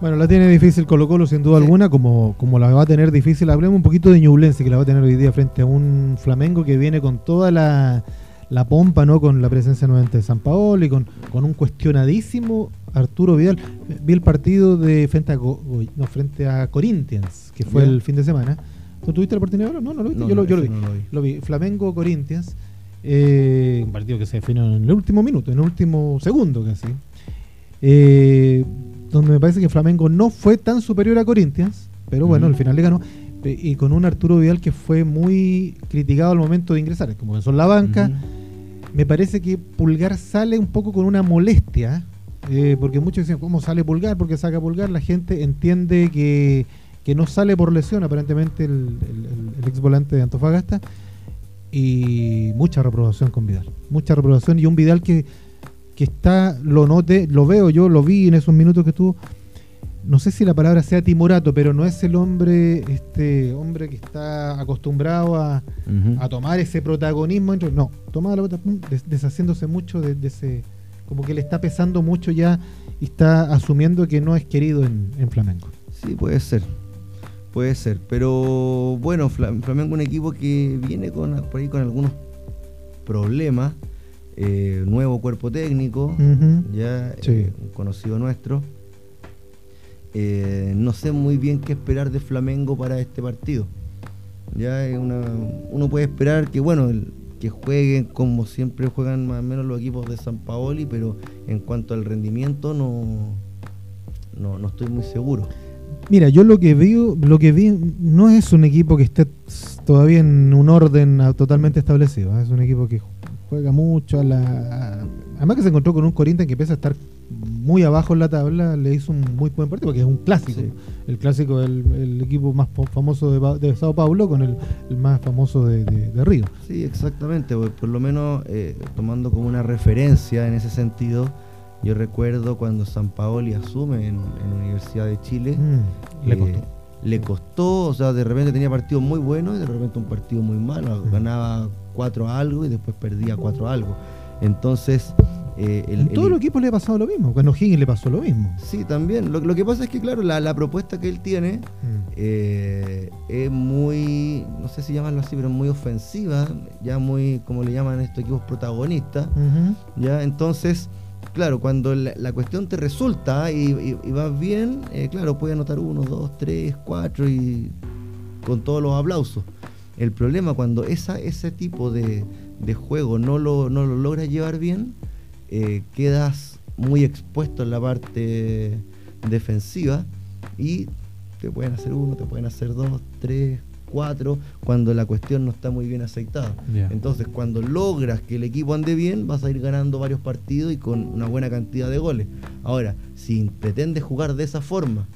Bueno, la tiene difícil Colo Colo sin duda Sí. alguna, como, como la va a tener difícil. Hablemos un poquito de Ñublense, que la va a tener hoy día frente a un Flamengo que viene con toda la, la pompa, ¿no? Con la presencia nuevamente de San Paolo y con, con un cuestionadísimo Arturo Vidal. Vi el partido de frente a, Go- no, frente a Corinthians, que fue el fin de semana. ¿Tú tuviste la oportunidad de verlo? No, no lo viste. No, yo, lo, yo vi. no lo vi. Lo vi. Flamengo Corinthians. eh, un partido que se definió en el último minuto, en el último segundo casi. Eh, donde me parece que Flamengo no fue tan superior a Corinthians, pero bueno, Ujú. al final le ganó. Y con un Arturo Vidal que fue muy criticado al momento de ingresar, como que son la banca. Me parece que Pulgar sale un poco con una molestia, eh, porque muchos dicen, ¿cómo sale Pulgar? Porque saca Pulgar. La gente entiende que, que no sale por lesión, aparentemente, el, el- ex volante de Antofagasta. Y mucha reprobación con Vidal. Mucha reprobación y un Vidal que, que está, lo noté, lo veo yo, lo vi en esos minutos que estuvo. No sé si la palabra sea timorato, pero no es el hombre, este hombre que está acostumbrado a, tomar ese protagonismo. No, toma la pelota, pum, des- deshaciéndose mucho de, de ese. Como que le está pesando mucho ya y está asumiendo que no es querido en, en Flamengo. Sí, puede ser. Puede ser. Pero bueno, Fla- Flamengo es un equipo que viene con, por ahí con algunos problemas. Eh, nuevo cuerpo técnico, ya Sí. eh, un conocido nuestro. Eh, no sé muy bien qué esperar de Flamengo para este partido. Ya una, uno puede esperar que bueno el- que jueguen como siempre juegan más o menos los equipos de San Paoli, pero en cuanto al rendimiento no, no, no estoy muy seguro. Mira, yo lo que vi, lo que vi no es un equipo que esté todavía en un orden totalmente establecido. ¿eh? Es un equipo que juega mucho a la. Además que se encontró con un Corinthians que pese a estar muy abajo en la tabla, le hizo un muy buen partido porque es un clásico. El clásico del el equipo más famoso de, Sao Paulo con el, más famoso de, Río. Sí, exactamente. Por, lo menos eh, tomando como una referencia en ese sentido yo recuerdo cuando San Paoli asume en, la Universidad de Chile. Mm, le costó. Le costó, o sea, de repente tenía partidos muy buenos y de repente un partido muy malo. Mm. Ganaba 4 a algo y después perdía 4 a algo. Entonces. Eh, en todos los equipos le ha pasado lo mismo. Cuando Higgins le pasó lo mismo. Sí, también. Lo, que pasa es que, claro, la, propuesta que él tiene mm. eh, es muy, no sé si llamarlo así, pero muy ofensiva. Ya muy, como le llaman estos equipos protagonistas. Ya, entonces claro, cuando la, cuestión te resulta y, vas bien, eh, claro, puedes anotar uno, dos, tres, cuatro y con todos los aplausos. El problema cuando esa, ese tipo de, juego no lo, no lo logras llevar bien, eh, quedas muy expuesto en la parte defensiva y te pueden hacer uno, te pueden hacer dos, tres, cuando la cuestión no está muy bien aceitada. Entonces, cuando logras que el equipo ande bien, vas a ir ganando varios partidos y con una buena cantidad de goles. Ahora, si pretendes jugar de esa forma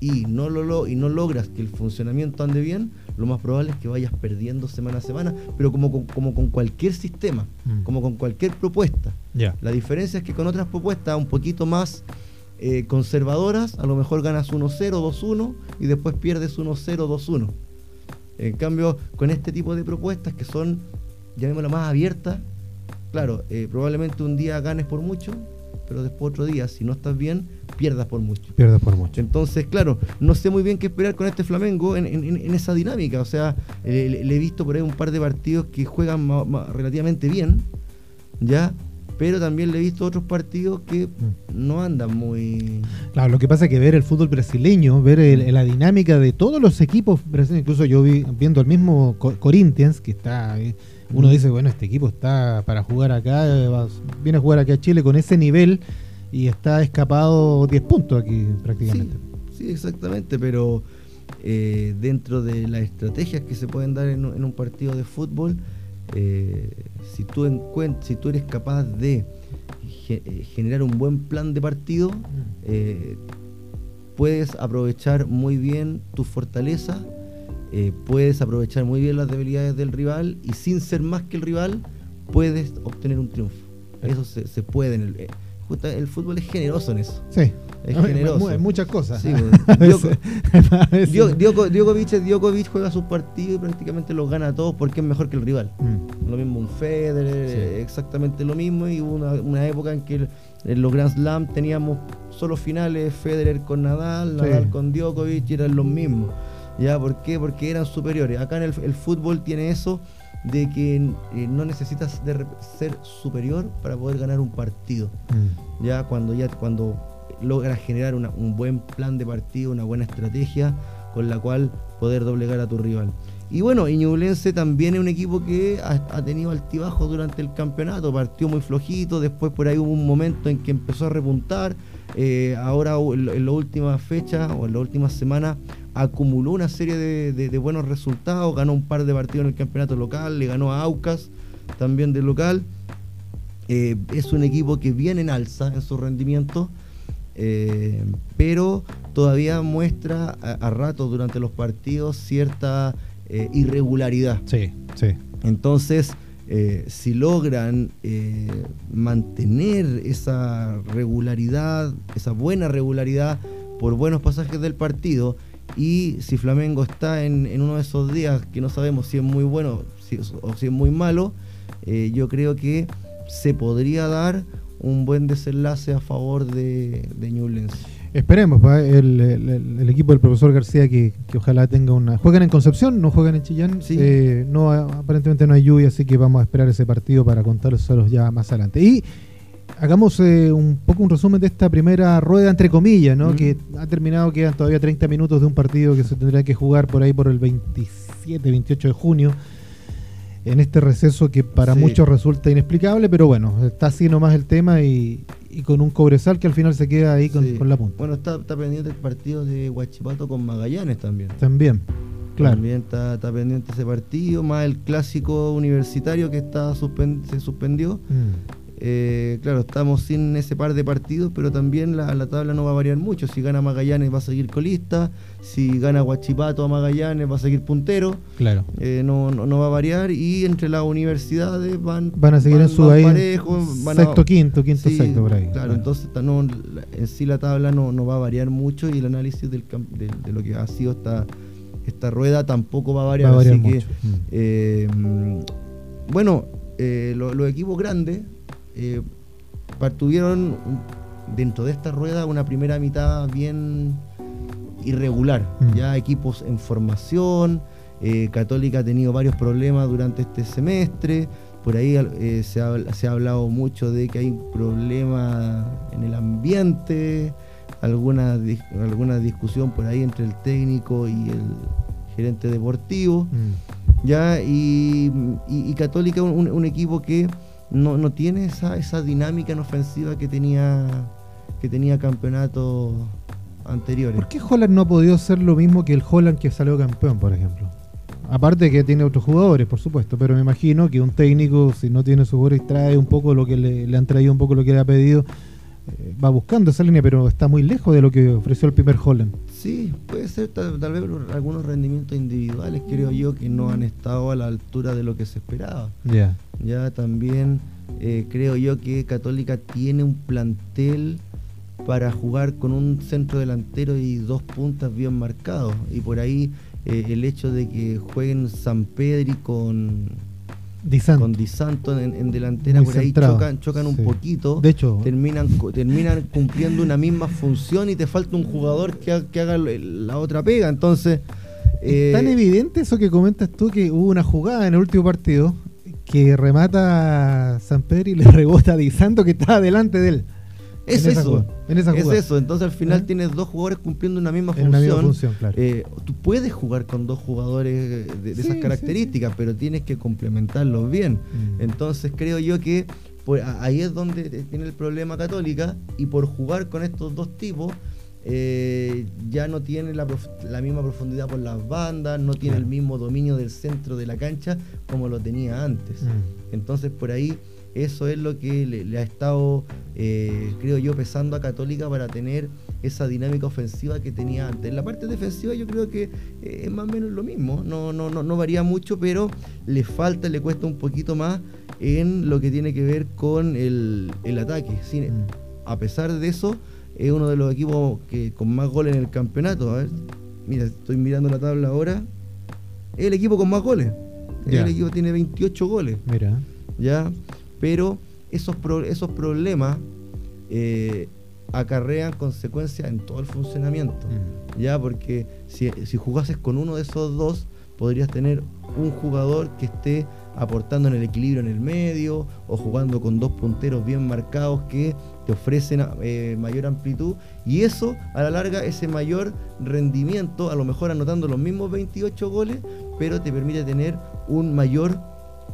y no, lo, y no logras que el funcionamiento ande bien, lo más probable es que vayas perdiendo semana a semana, pero como con, como con cualquier sistema, mm. como con cualquier propuesta. La diferencia es que con otras propuestas un poquito más eh, conservadoras, a lo mejor ganas 1-0, 2-1 y después pierdes 1-0, 2-1. En cambio, con este tipo de propuestas que son, llamémoslo más abiertas, claro, eh, probablemente un día ganes por mucho, pero después otro día, si no estás bien, pierdas por mucho. Pierdas por mucho. Entonces, claro, no sé muy bien qué esperar con este Flamengo en, esa dinámica. O sea, le, he visto por ahí un par de partidos que juegan relativamente bien, ¿ya? Pero también le he visto otros partidos que mm. no andan muy... Claro, lo que pasa es que ver el fútbol brasileño, ver la dinámica de todos los equipos brasileños, incluso yo vi, viendo el mismo Corinthians, que está... Eh, uno mm. dice, bueno, este equipo está para jugar acá, viene a jugar aquí a Chile con ese nivel y está escapado 10 puntos aquí prácticamente. Sí, exactamente, pero eh, dentro de las estrategias que se pueden dar en, un partido de fútbol, eh, si tú, si tú eres capaz de eh, generar un buen plan de partido, eh, puedes aprovechar muy bien tu fortaleza, eh, puedes aprovechar muy bien las debilidades del rival y sin ser más que el rival, puedes obtener un triunfo. Eso se, se puede. En el, el fútbol es generoso en eso. Sí. Es generoso. En muchas cosas. Sí, Djokovic, juega sus partidos y prácticamente los gana a todos porque es mejor que el rival. Mm. Lo mismo un Federer, exactamente lo mismo. Y hubo una, época en que en los Grand Slam teníamos solo finales Federer con Nadal, Nadal con Djokovic y eran los mismos. ¿Ya? ¿Por qué? Porque eran superiores. Acá en el, fútbol tiene eso de que eh, no necesitas ser superior para poder ganar un partido. Mm. Ya cuando ya cuando logra generar un buen plan de partido, una buena estrategia con la cual poder doblegar a tu rival. Y bueno, Iñublense también es un equipo que ha, tenido altibajos durante el campeonato, partió muy flojito, después por ahí hubo un momento en que empezó a repuntar, eh, ahora en, la última fecha o en la última semana acumuló una serie de, buenos resultados, ganó un par de partidos en el campeonato local, le ganó a Aucas también del local. Eh, es un equipo que viene en alza en su rendimiento eh, pero todavía muestra a, rato durante los partidos cierta eh, irregularidad. Sí, sí. Entonces, si logran mantener esa regularidad, esa buena regularidad por buenos pasajes del partido, y si Flamengo está en, uno de esos días que no sabemos si es muy bueno o si es muy malo, yo creo que se podría dar un buen desenlace a favor de, de Newlands. Esperemos, el, equipo del profesor García que, ojalá tenga una... ¿Juegan en Concepción? ¿No juegan en Chillán? Sí. Eh, no, aparentemente no hay lluvia, así que vamos a esperar ese partido para contárselos ya más adelante. Y hagamos eh, un poco un resumen de esta primera rueda, entre comillas, ¿no? Que ha terminado, quedan todavía 30 minutos de un partido que se tendrá que jugar por ahí por el 27, 28 de junio. en este receso que para Sí. muchos resulta inexplicable, pero bueno, está así nomás el tema y, y con un cobresal que al final se queda ahí con, Sí. con la punta. Bueno, está, está pendiente el partido de Huachipato con Magallanes también. También, claro. También está, está pendiente ese partido, más el clásico universitario que está se suspendió. Mm. Eh, claro, estamos sin ese par de partidos, pero también la, la tabla no va a variar mucho. Si gana Magallanes va a seguir colista, si gana Huachipato a Magallanes va a seguir puntero. Claro. Eh, no, no, no va a variar y entre las universidades van, Van a seguir en su van parejos, van a- sexto, quinto, quinto, Sí, sexto por ahí. Claro, entonces ta- no, la- en sí la tabla no, no va a variar mucho y el análisis del de, de lo que ha sido esta, esta rueda tampoco va a variar. Va a variar así que, mucho. Mm. eh, mm, bueno, lo- los equipos grandes eh, tuvieron dentro de esta rueda una primera mitad bien irregular. Mm. Ya equipos en formación, eh, Católica ha tenido varios problemas durante este semestre. Por ahí eh, se, ha, se ha hablado mucho de que hay problemas en el ambiente, alguna, alguna discusión por ahí entre el técnico y el gerente deportivo. Mm. Ya, y, y- y Católica un- un equipo que no, no tiene esa, esa dinámica en ofensiva que tenía que tenía campeonatos anteriores. ¿Por qué Holland no ha podido ser lo mismo que el Holland que salió campeón, por ejemplo? Aparte que tiene otros jugadores, por supuesto, pero me imagino que un técnico, si no tiene sus jugadores, trae un poco lo que le, le han traído, un poco lo que le ha pedido, eh, va buscando esa línea, pero está muy lejos de lo que ofreció el primer Holland. Sí, puede ser tal, tal vez algunos rendimientos individuales, creo yo, que no han estado a la altura de lo que se esperaba. Ya. Ya también eh, creo yo que Católica tiene un plantel para jugar con un centro delantero y dos puntas bien marcados. Y por ahí eh, el hecho de que jueguen San Pedri con, Con Di Santo en, en delantera, Muy por ahí centrado. chocan, chocan un poquito. De hecho, Terminan, cu- terminan cumpliendo una misma función y te falta un jugador que, ha- que haga la otra pega. Entonces, es tan eh, evidente eso que comentas tú que hubo una jugada en el último partido que remata San Pedro y le rebota a Di Santo que estaba delante de él. Es en eso. en esa es eso. Entonces al final ¿Eh? tienes dos jugadores cumpliendo una misma función. una misma función, claro. Eh, tú puedes jugar con dos jugadores de, de Sí, esas sí, características, pero tienes que complementarlos bien. Mm. Entonces creo yo que por- ahí es donde tiene el problema Católica y por jugar con estos dos tipos eh, ya no tiene la, misma profundidad por las bandas, no tiene el mismo dominio del centro de la cancha como lo tenía antes. Mm. Entonces por ahí eso es lo que le, le ha estado, eh, creo yo, pesando a Católica para tener esa dinámica ofensiva que tenía antes. En la parte defensiva yo creo que eh, es más o menos lo mismo, no, no, no, no varía mucho, pero le falta, le cuesta un poquito más en lo que tiene que ver con el, el ataque. Sin- Mm. A pesar de eso, es uno de los equipos que con más goles en el campeonato. A ver, mira, estoy mirando la tabla ahora. Es el equipo con más goles. Ya. El equipo tiene 28 goles. Mira. ¿ya? Pero esos, pro- esos problemas eh, acarrean consecuencias en todo el funcionamiento. ¿ya? Porque si, si jugases con uno de esos dos, podrías tener un jugador que esté aportando en el equilibrio en el medio o jugando con dos punteros bien marcados que te ofrecen eh, mayor amplitud y eso a la larga ese mayor rendimiento a lo mejor anotando los mismos 28 goles pero te permite tener un mayor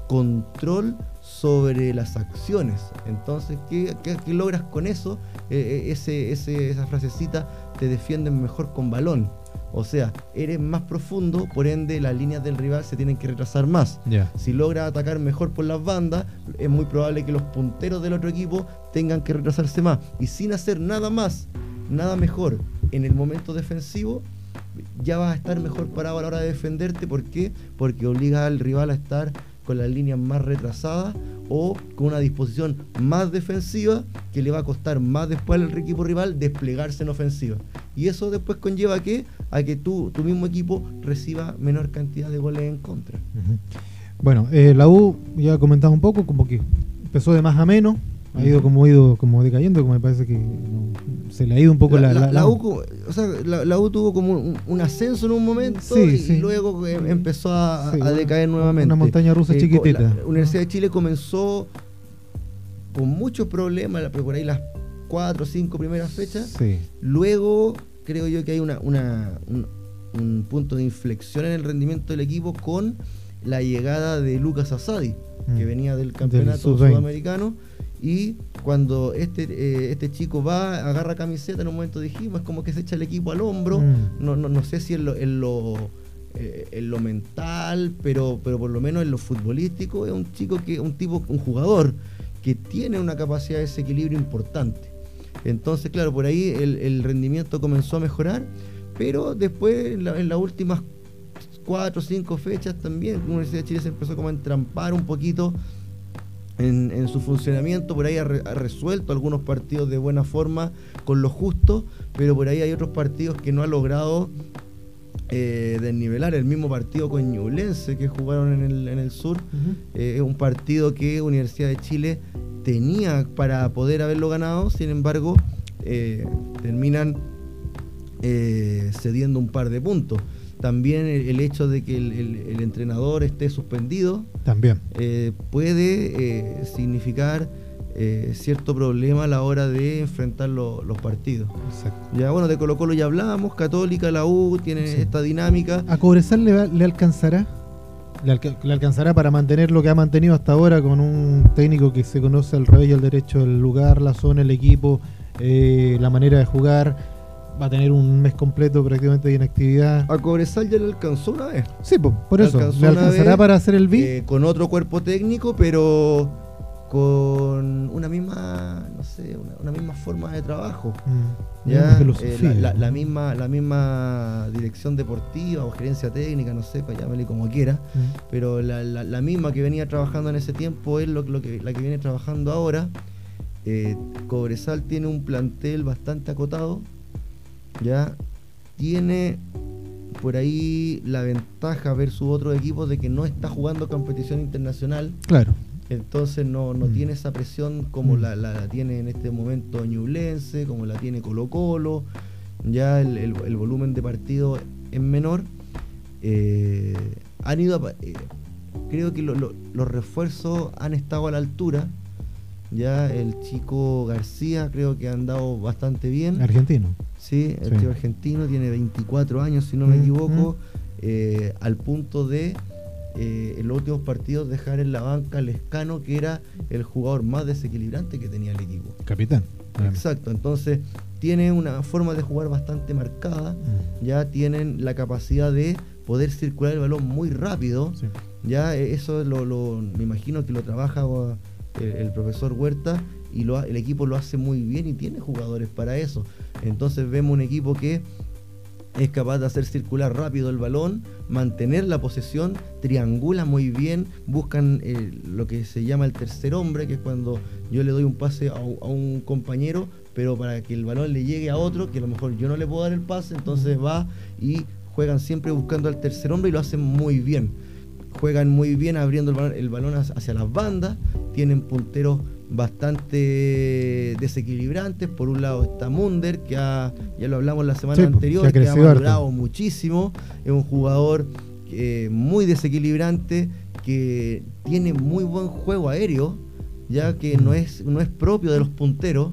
control sobre las acciones. Entonces, ¿qué, qué- qué logras con eso? Eh, eh, ese, ese- esa frasecita te defienden mejor con balón. O sea, eres más profundo, por ende las líneas del rival se tienen que retrasar más. Si logras atacar mejor por las bandas, es muy probable que los punteros del otro equipo tengan que retrasarse más. Y sin hacer nada más, nada mejor en el momento defensivo, ya vas a estar mejor parado a la hora de defenderte. ¿Por qué? Porque obliga al rival a estar con las líneas más retrasadas o con una disposición más defensiva que le va a costar más después al equipo rival desplegarse en ofensiva. Y eso después conlleva a que, a que tú, tu mismo equipo reciba menor cantidad de goles en contra. Bueno, eh, la U ya comentaba un poco, como que empezó de más a menos, ha ido como ha ido como decayendo, como me parece que no, se le ha ido un poco la, la, la- la la- U, o sea, la, U tuvo como un, un ascenso en un momento Sí, y sí. luego em- empezó a, Sí, a decaer una- nuevamente. una montaña rusa co- chiquitita. La Universidad de Chile comenzó con muchos problemas, la- por ahí las cuatro o cinco primeras fechas. Sí. Luego creo yo que hay una, una- un, un punto de inflexión en el rendimiento del equipo con la llegada de Lucas Asadi, que Mm. venía del campeonato sub-20. sudamericano. Y cuando este, eh, este chico va, agarra camiseta, en un momento dijimos, es como que se echa el equipo al hombro. Mm. No, no, no sé si en lo, en lo, eh, en lo mental, pero, pero por lo menos en lo futbolístico, es un chico que, un tipo, un jugador que tiene una capacidad de desequilibrio importante. Entonces, claro, por ahí el, el rendimiento comenzó a mejorar, pero después en, la- en las últimas cuatro o cinco fechas también, la Universidad de Chile se empezó como a entrampar un poquito en, en su funcionamiento, por ahí ha, re- ha resuelto algunos partidos de buena forma con lo justo, pero por ahí hay otros partidos que no ha logrado eh, desnivelar. El mismo partido con Ñublense que jugaron en el, en el sur, eh, es un partido que Universidad de Chile tenía para poder haberlo ganado, sin embargo, eh, terminan cediendo un par de puntos. También el, el hecho de que el, el- el entrenador esté suspendido También. eh, puede eh, significar eh, cierto problema a la hora de enfrentar lo- los partidos. Exacto. Ya bueno, de Colo Colo ya hablábamos, Católica, la U tiene Sí. esta dinámica. ¿A Cobresal le, va- le alcanzará? ¿Le, alca- le alcanzará para mantener lo que ha mantenido hasta ahora con un técnico que se conoce al revés y al derecho el lugar, la zona, el equipo, eh, la manera de jugar? Va a tener un mes completo prácticamente de inactividad. A Cobresal ya le alcanzó una vez. Sí, po, por Le eso. alcanzó ¿Le alcanzará vez, para hacer el BI? eh, con otro cuerpo técnico, pero con una misma, no sé, una, una misma forma de trabajo. Mm, Ya, eh, la, la- la misma, la misma dirección deportiva o gerencia técnica, no sé, pues llámale como quiera, Mm. pero la misma que venía trabajando en ese tiempo es lo, lo que, la que viene trabajando ahora. Eh, Cobresal tiene un plantel bastante acotado, ya tiene por ahí la ventaja versus otros equipos de que no está jugando competición internacional, Claro. entonces no, no Mm. tiene esa presión como Mm. la, la- la tiene en este momento Ñublense, como la tiene Colo Colo, ya el, el- el volumen de partido es menor. Eh, han ido, a- eh, creo que lo- lo- los refuerzos han estado a la altura. Ya el chico García creo que ha andado bastante bien. Argentino. Sí, el Sí. chico argentino tiene 24 años, si no me equivoco, eh, al punto de eh, en los últimos partidos dejar en la banca a Lescano, que era el jugador más desequilibrante que tenía el equipo. Capitán. Exacto, entonces tiene una forma de jugar bastante marcada, ya tienen la capacidad de poder circular el balón muy rápido, Sí. ya eh, eso lo, lo- me imagino que lo trabaja el, profesor Huerta y lo, el equipo lo hace muy bien y tiene jugadores para eso. Entonces vemos un equipo que es capaz de hacer circular rápido el balón, mantener la posesión, triangula muy bien, buscan eh, lo que se llama el tercer hombre, que es cuando yo le doy un pase a, un- compañero, pero para que el balón le llegue a otro, que a lo mejor yo no le puedo dar el pase, entonces va y juegan siempre buscando al tercer hombre y lo hacen muy bien. Juegan muy bien abriendo el balón, el balón hacia las bandas, tienen punteros bastante desequilibrantes. Por un lado está Munder, que ha- ya lo hablamos la semana Sí, anterior, que ha que ha madurado muchísimo. Es un jugador eh, muy desequilibrante, que tiene muy buen juego aéreo, ya que no es, no es propio de los punteros.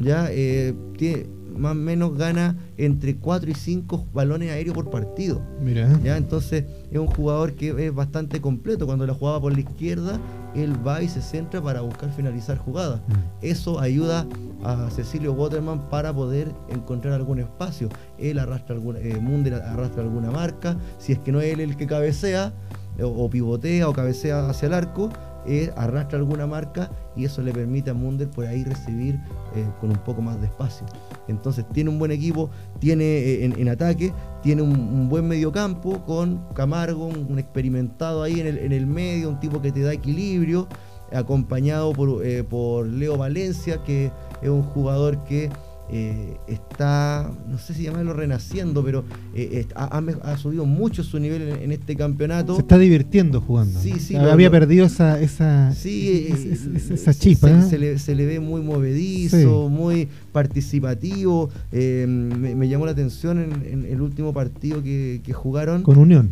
Ya eh, tiene- más o menos gana entre 4 y 5 balones aéreos por partido. Mira. ¿ya? Entonces es un jugador que es bastante completo. Cuando la jugaba por la izquierda, él va y se centra para buscar finalizar jugadas. Mm. Eso ayuda a Cecilio Waterman para poder encontrar algún espacio. Él arrastra alguna, eh, Munder arrastra alguna marca. Si es que no es él el que cabecea, o, o pivotea o cabecea hacia el arco, eh, arrastra alguna marca y eso le permite a Munder por ahí recibir eh, con un poco más de espacio. Entonces tiene un buen equipo, tiene eh, en, ataque, tiene un, un buen mediocampo con Camargo, un, un experimentado ahí en el, en el medio, un tipo que te da equilibrio, acompañado por, eh, por Leo Valencia, que es un jugador que eh, está, no sé si llamarlo renaciendo, pero eh, est- ha, subido mucho su nivel en, en este campeonato. Se está divirtiendo jugando. Sí, sí, Había perdido esa, esa, Sí, es- eh, es- es- eh, esa chispa. se, ¿eh? se le, se le ve muy movedizo, Sí. muy participativo. eh, me, me llamó la atención en, en el último partido que, que jugaron. Con Unión.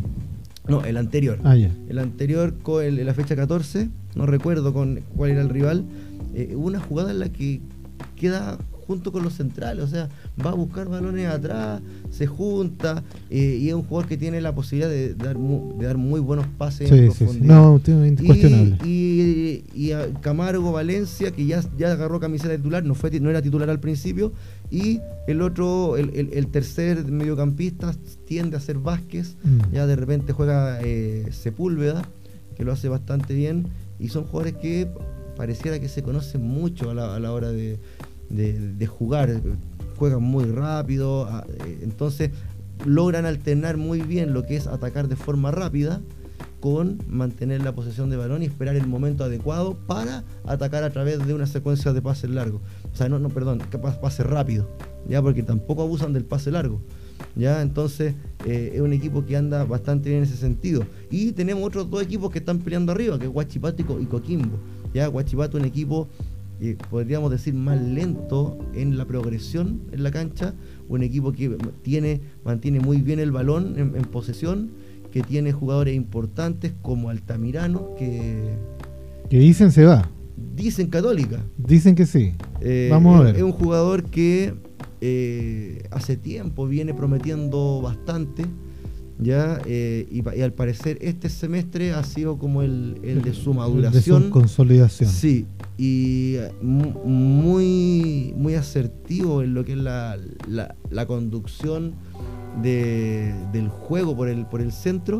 No, el anterior. Ah. El anterior, con el- la fecha 14, no recuerdo con cuál era el rival. eh, hubo una jugada en la que queda junto con los centrales, o sea, va a buscar balones atrás, se junta eh, y es un jugador que tiene la posibilidad de dar, de dar muy buenos pases en profundidad. No, incuestionable. Y, y, a Camargo Valencia, que ya, ya agarró camiseta titular, no, fue, no era titular al principio, y el otro, el, tercer mediocampista tiende a ser Vázquez, mm. ya de repente juega eh, Sepúlveda, que lo hace bastante bien, y son jugadores que pareciera que se conocen mucho a la, hora de, jugar, juegan muy rápido, eh, entonces logran alternar muy bien lo que es atacar de forma rápida con mantener la posesión de balón y esperar el momento adecuado para atacar a través de una secuencia de pases largos. O sea, no, no, perdón, pase rápido, ya porque tampoco abusan del pase largo. ¿ya? Entonces eh, es un equipo que anda bastante bien en ese sentido. Y tenemos otros dos equipos que están peleando arriba, que es Guachipato y Coquimbo. ¿ya? Guachipato un equipo, eh, podríamos decir, más lento en la progresión en la cancha, un equipo que tiene, mantiene muy bien el balón en, posesión, que tiene jugadores importantes como Altamirano, que... Que dicen se va. Dicen Católica. Dicen que sí. Eh, Vamos a ver. Es un jugador que eh, hace tiempo viene prometiendo bastante, ¿ya? Eh, y, al parecer este semestre ha sido como el, de su maduración. de su consolidación. Sí, y muy, muy asertivo en lo que es la, la, conducción del juego por el, por el centro.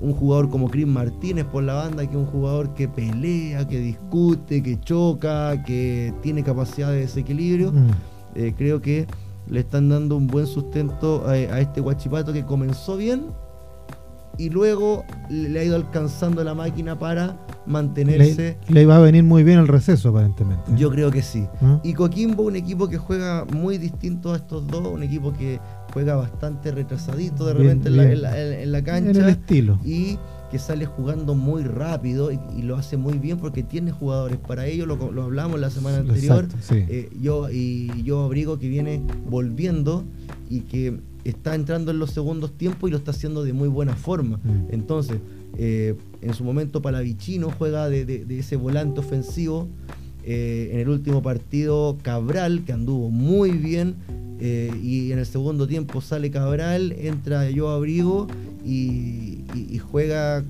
Un jugador como Chris Martínez por la banda, que es un jugador que pelea, que discute, que choca, que tiene capacidad de desequilibrio. Mm. Eh, creo que le están dando un buen sustento a, este guachipato que comenzó bien y luego le ha ido alcanzando la máquina para mantenerse. Le, va a venir muy bien el receso, aparentemente. Yo creo que sí. ¿Ah? Y Coquimbo, un equipo que juega muy distinto a estos dos, un equipo que juega bastante retrasadito de repente en, la, cancha. En el estilo. Y que sale jugando muy rápido y, lo hace muy bien porque tiene jugadores para ello, lo, hablamos la semana anterior. Eh, yo y yo abrigo que viene volviendo y que está entrando en los segundos tiempos y lo está haciendo de muy buena forma. Mm. Entonces, eh, en su momento Palavicino juega de, ese volante ofensivo. Eh, en el último partido Cabral, que anduvo muy bien, y en el segundo tiempo sale Cabral, entra yo abrigo y, juega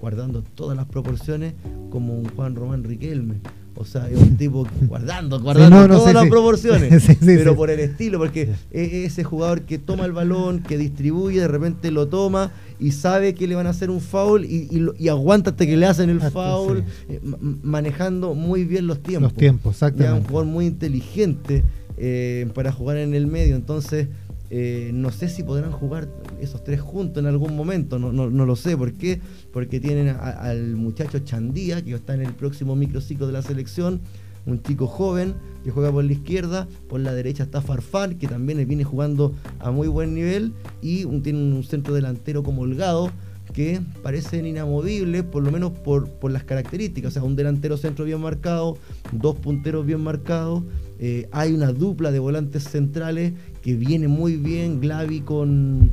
guardando todas las proporciones como un Juan Román Riquelme. O sea, es un tipo guardando, guardando todas las proporciones, pero por el estilo, porque es ese jugador que toma el balón, que distribuye, de repente lo toma y sabe que le van a hacer un foul y, aguanta hasta que le hacen el foul, eh, manejando muy bien los tiempos. Los tiempos, exactamente. Es un jugador muy inteligente eh, para jugar en el medio, entonces eh, no sé si podrán jugar esos tres juntos en algún momento, no, no, lo sé. ¿Por qué? Porque tienen al muchacho Chandía, que está en el próximo microciclo de la selección, un chico joven que juega por la izquierda, por la derecha está Farfán, que también viene jugando a muy buen nivel, y un, tiene un centro delantero como Holgado, que parecen inamovibles, por lo menos por, por las características. O sea, un delantero centro bien marcado, dos punteros bien marcados. Eh, hay una dupla de volantes centrales que viene muy bien, Glavi con,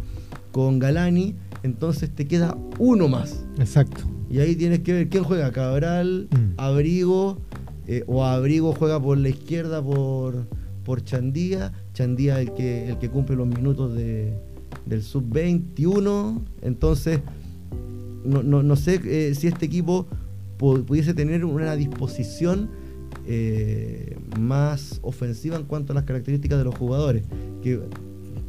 con Galani, entonces te queda uno más. Exacto. Y ahí tienes que ver quién juega, Cabral, mm. Abrigo, eh, o Abrigo juega por la izquierda por, por Chandía, Chandía el que, el que cumple los minutos de, del sub-21, entonces no, sé eh, si este equipo pudiese tener una disposición eh, más ofensiva en cuanto a las características de los jugadores. Que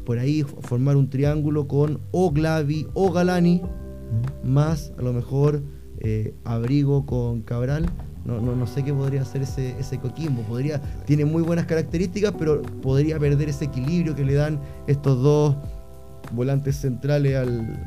por ahí formar un triángulo con o Glavi o Galani, más a lo mejor eh, Abrigo con Cabral. No, no, no, sé qué podría hacer ese, ese Coquimbo. Podría, tiene muy buenas características, pero podría perder ese equilibrio que le dan estos dos volantes centrales al,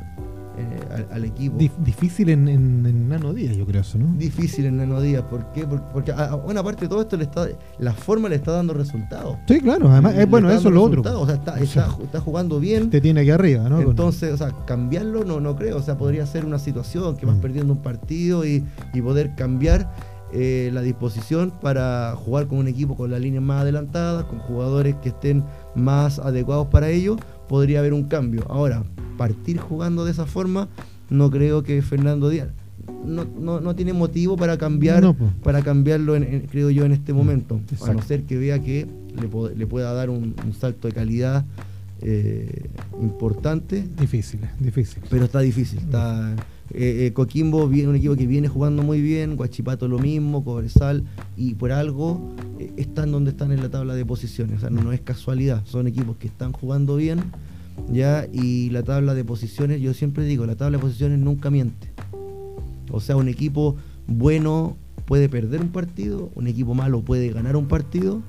eh, al, equipo. difícil en, en, Nano Díaz, yo creo eso, ¿no? Difícil en Nano Díaz, ¿por qué? Porque, a, buena parte de todo esto le está, la forma le está dando resultados. Sí, claro, además, es, bueno, eso es lo otro. O sea, está, está, jugando bien. Te tiene aquí arriba, ¿no? Entonces, o sea, cambiarlo no, no creo, o sea, podría ser una situación que vas mm. perdiendo un partido y, y poder cambiar. Eh, la disposición para jugar con un equipo con la línea más adelantada, con jugadores que estén más adecuados para ello, podría haber un cambio. Ahora, partir jugando de esa forma, no creo que Fernando Díaz, no, no, no tiene motivo para cambiar No, para cambiarlo, en- en- creo yo, en este momento. A no ser que vea que le, le pueda dar un, un salto de calidad eh, importante, Difícil, difícil. pero está difícil. Está, eh, eh, Coquimbo viene un equipo que viene jugando muy bien, Guachipato lo mismo, Cobresal, y por algo eh, están donde están en la tabla de posiciones. O sea, no, no es casualidad, son equipos que están jugando bien, ya, y la tabla de posiciones, yo siempre digo, la tabla de posiciones nunca miente. O sea, un equipo bueno puede perder un partido, un equipo malo puede ganar un partido,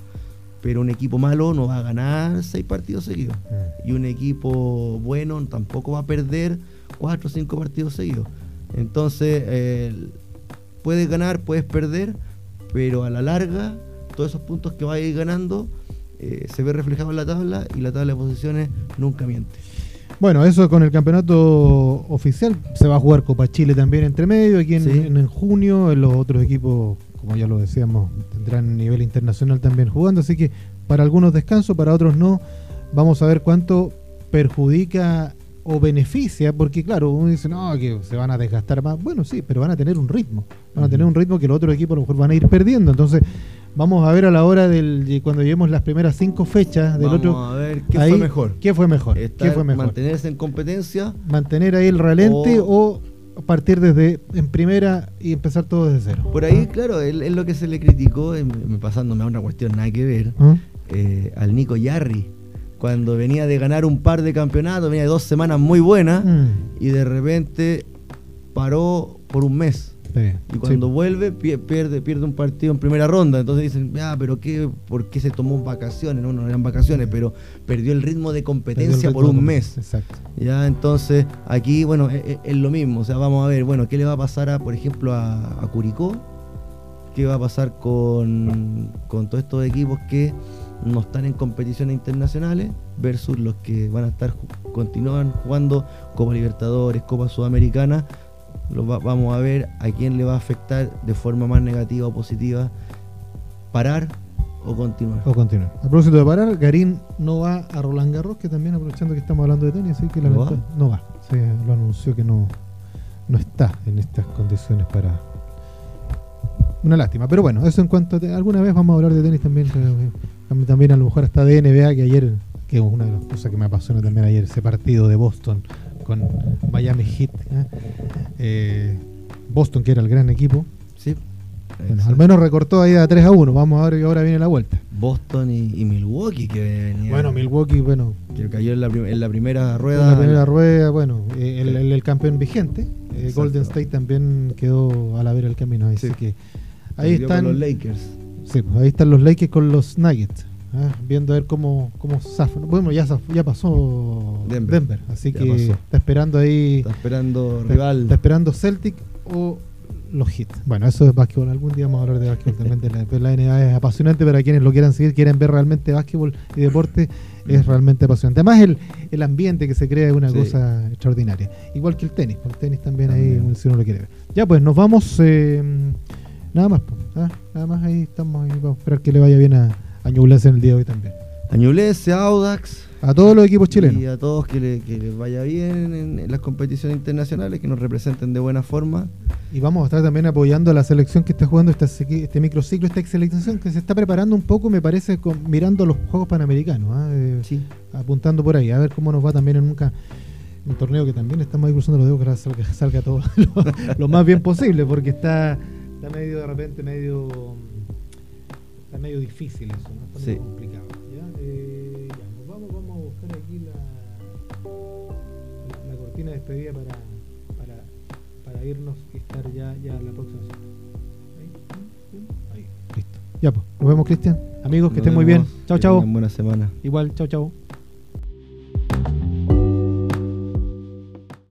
pero un equipo malo no va a ganar seis partidos seguidos. Mm. Y un equipo bueno tampoco va a perder cuatro o cinco partidos seguidos. Entonces, eh, puedes ganar, puedes perder, pero a la larga, todos esos puntos que vas a ir ganando eh, se ve reflejado en la tabla y la tabla de posiciones nunca miente. Bueno, eso con el campeonato oficial. Se va a jugar Copa Chile también entre medio, aquí en, Sí. en- en junio. Los otros equipos, como ya lo decíamos, tendrán nivel internacional también jugando. Así que para algunos descanso, para otros no. Vamos a ver cuánto perjudica o beneficia, porque claro, uno dice, no, que se van a desgastar más. Bueno, sí, pero van a tener un ritmo. Van a tener un ritmo que los otros equipos a lo mejor van a ir perdiendo. Entonces, vamos a ver a la hora del de cuando lleguemos las primeras cinco fechas del Vamos otro. a ver qué ahí, fue mejor. ¿Qué fue mejor? Estar- ¿Qué fue mejor? Mantenerse en competencia mantener ahí el ralente o, partir desde en primera y empezar todo desde cero. Por ahí, claro, es lo que se le criticó, me- pasándome a una cuestión nada que ver, ¿Ah? eh, al Nico Yarri, cuando venía de ganar un par de campeonatos, venía de dos semanas muy buenas, Mm, y de repente paró por un mes. sí, Y cuando sí. vuelve, pie- pierde, pierde un partido en primera ronda. Entonces dicen, ah, pero qué, ¿por qué se tomó vacaciones? No, no eran vacaciones, pero perdió el ritmo de competencia ritmo por un mes. Exacto. Ya, entonces aquí, bueno, es, es- es lo mismo. O sea, vamos a ver, bueno, qué le va a pasar, a, por ejemplo, a, a Curicó, qué va a pasar con, con todos estos equipos que no están en competiciones internacionales versus los que van a estar, continúan jugando Copa Libertadores, Copa Sudamericana. Lo va- vamos a ver a quién le va a afectar de forma más negativa o positiva parar o continuar. O continuar. A propósito de parar, Garín no va a Roland Garros, que también aprovechando que estamos hablando de tenis, así que ¿No lamenta- va? no va. Sí, lo anunció que no, no está en estas condiciones para. Una lástima. Pero bueno, eso en cuanto a alguna vez vamos a hablar de tenis también. También, a lo mejor hasta de NBA, que ayer, que es una de las cosas que me apasiona también ayer, ese partido de Boston con Miami Heat. ¿eh? Eh, Boston, que era el gran equipo. Sí. Bueno, al menos recortó ahí a 3 a 1. Vamos a ver que ahora viene la vuelta. Boston y, y Milwaukee que venía. Bueno, Milwaukee, bueno, que cayó en la, en la primera en rueda. la primera rueda, bueno, eh, el, el- el campeón vigente. eh. Golden State también quedó a la vera del camino. Así Sí. que ahí están, los Lakers. Sí, pues, ahí están los Lakers con los Nuggets. ah, viendo a ver cómo, cómo zafan. Bueno, ya, ya pasó Denver. así que pasó. está esperando ahí. Está esperando Está, rival. está esperando Celtic o los Heat. Bueno, eso es básquetbol. Algún día vamos a hablar de básquetbol también. De la, de la NBA es apasionante para quienes lo quieran seguir, quieren ver realmente básquetbol y deporte. Es realmente apasionante. Además, el, el ambiente que se crea es una Sí. cosa extraordinaria. Igual que el tenis. El tenis también, También. ahí, si uno lo quiere ver. Ya, pues nos vamos. eh, nada más. pues, ¿ah? Nada más ahí estamos. Ahí, vamos a esperar que le vaya bien a, a Ñublense en el día de hoy también. Añulese, Audax. A todos los equipos chilenos. Y a todos que, le- que les vaya bien en, en las competiciones internacionales, que nos representen de buena forma. Y vamos a estar también apoyando a la selección que está jugando esta, este microciclo, esta selección que se está preparando un poco, me parece, con- mirando los Juegos Panamericanos, ¿ah? Eh, Sí. apuntando por ahí, a ver cómo nos va también en un, ca- un torneo que también estamos ahí cruzando los dedos para salga, salga todo lo, lo más bien posible, porque está, está medio de repente, medio está medio difícil eso, ¿no? está medio Sí. complicado. ¿ya? Eh, ya, nos vamos, vamos a buscar aquí la, la, la cortina de despedida para, para, para irnos y estar ya, ya la próxima semana. Ahí, ahí, listo. Ya pues, nos vemos Cristian. Amigos, que Nos estén muy bien. Chao, chao. Buena semana. Igual, chao, chao.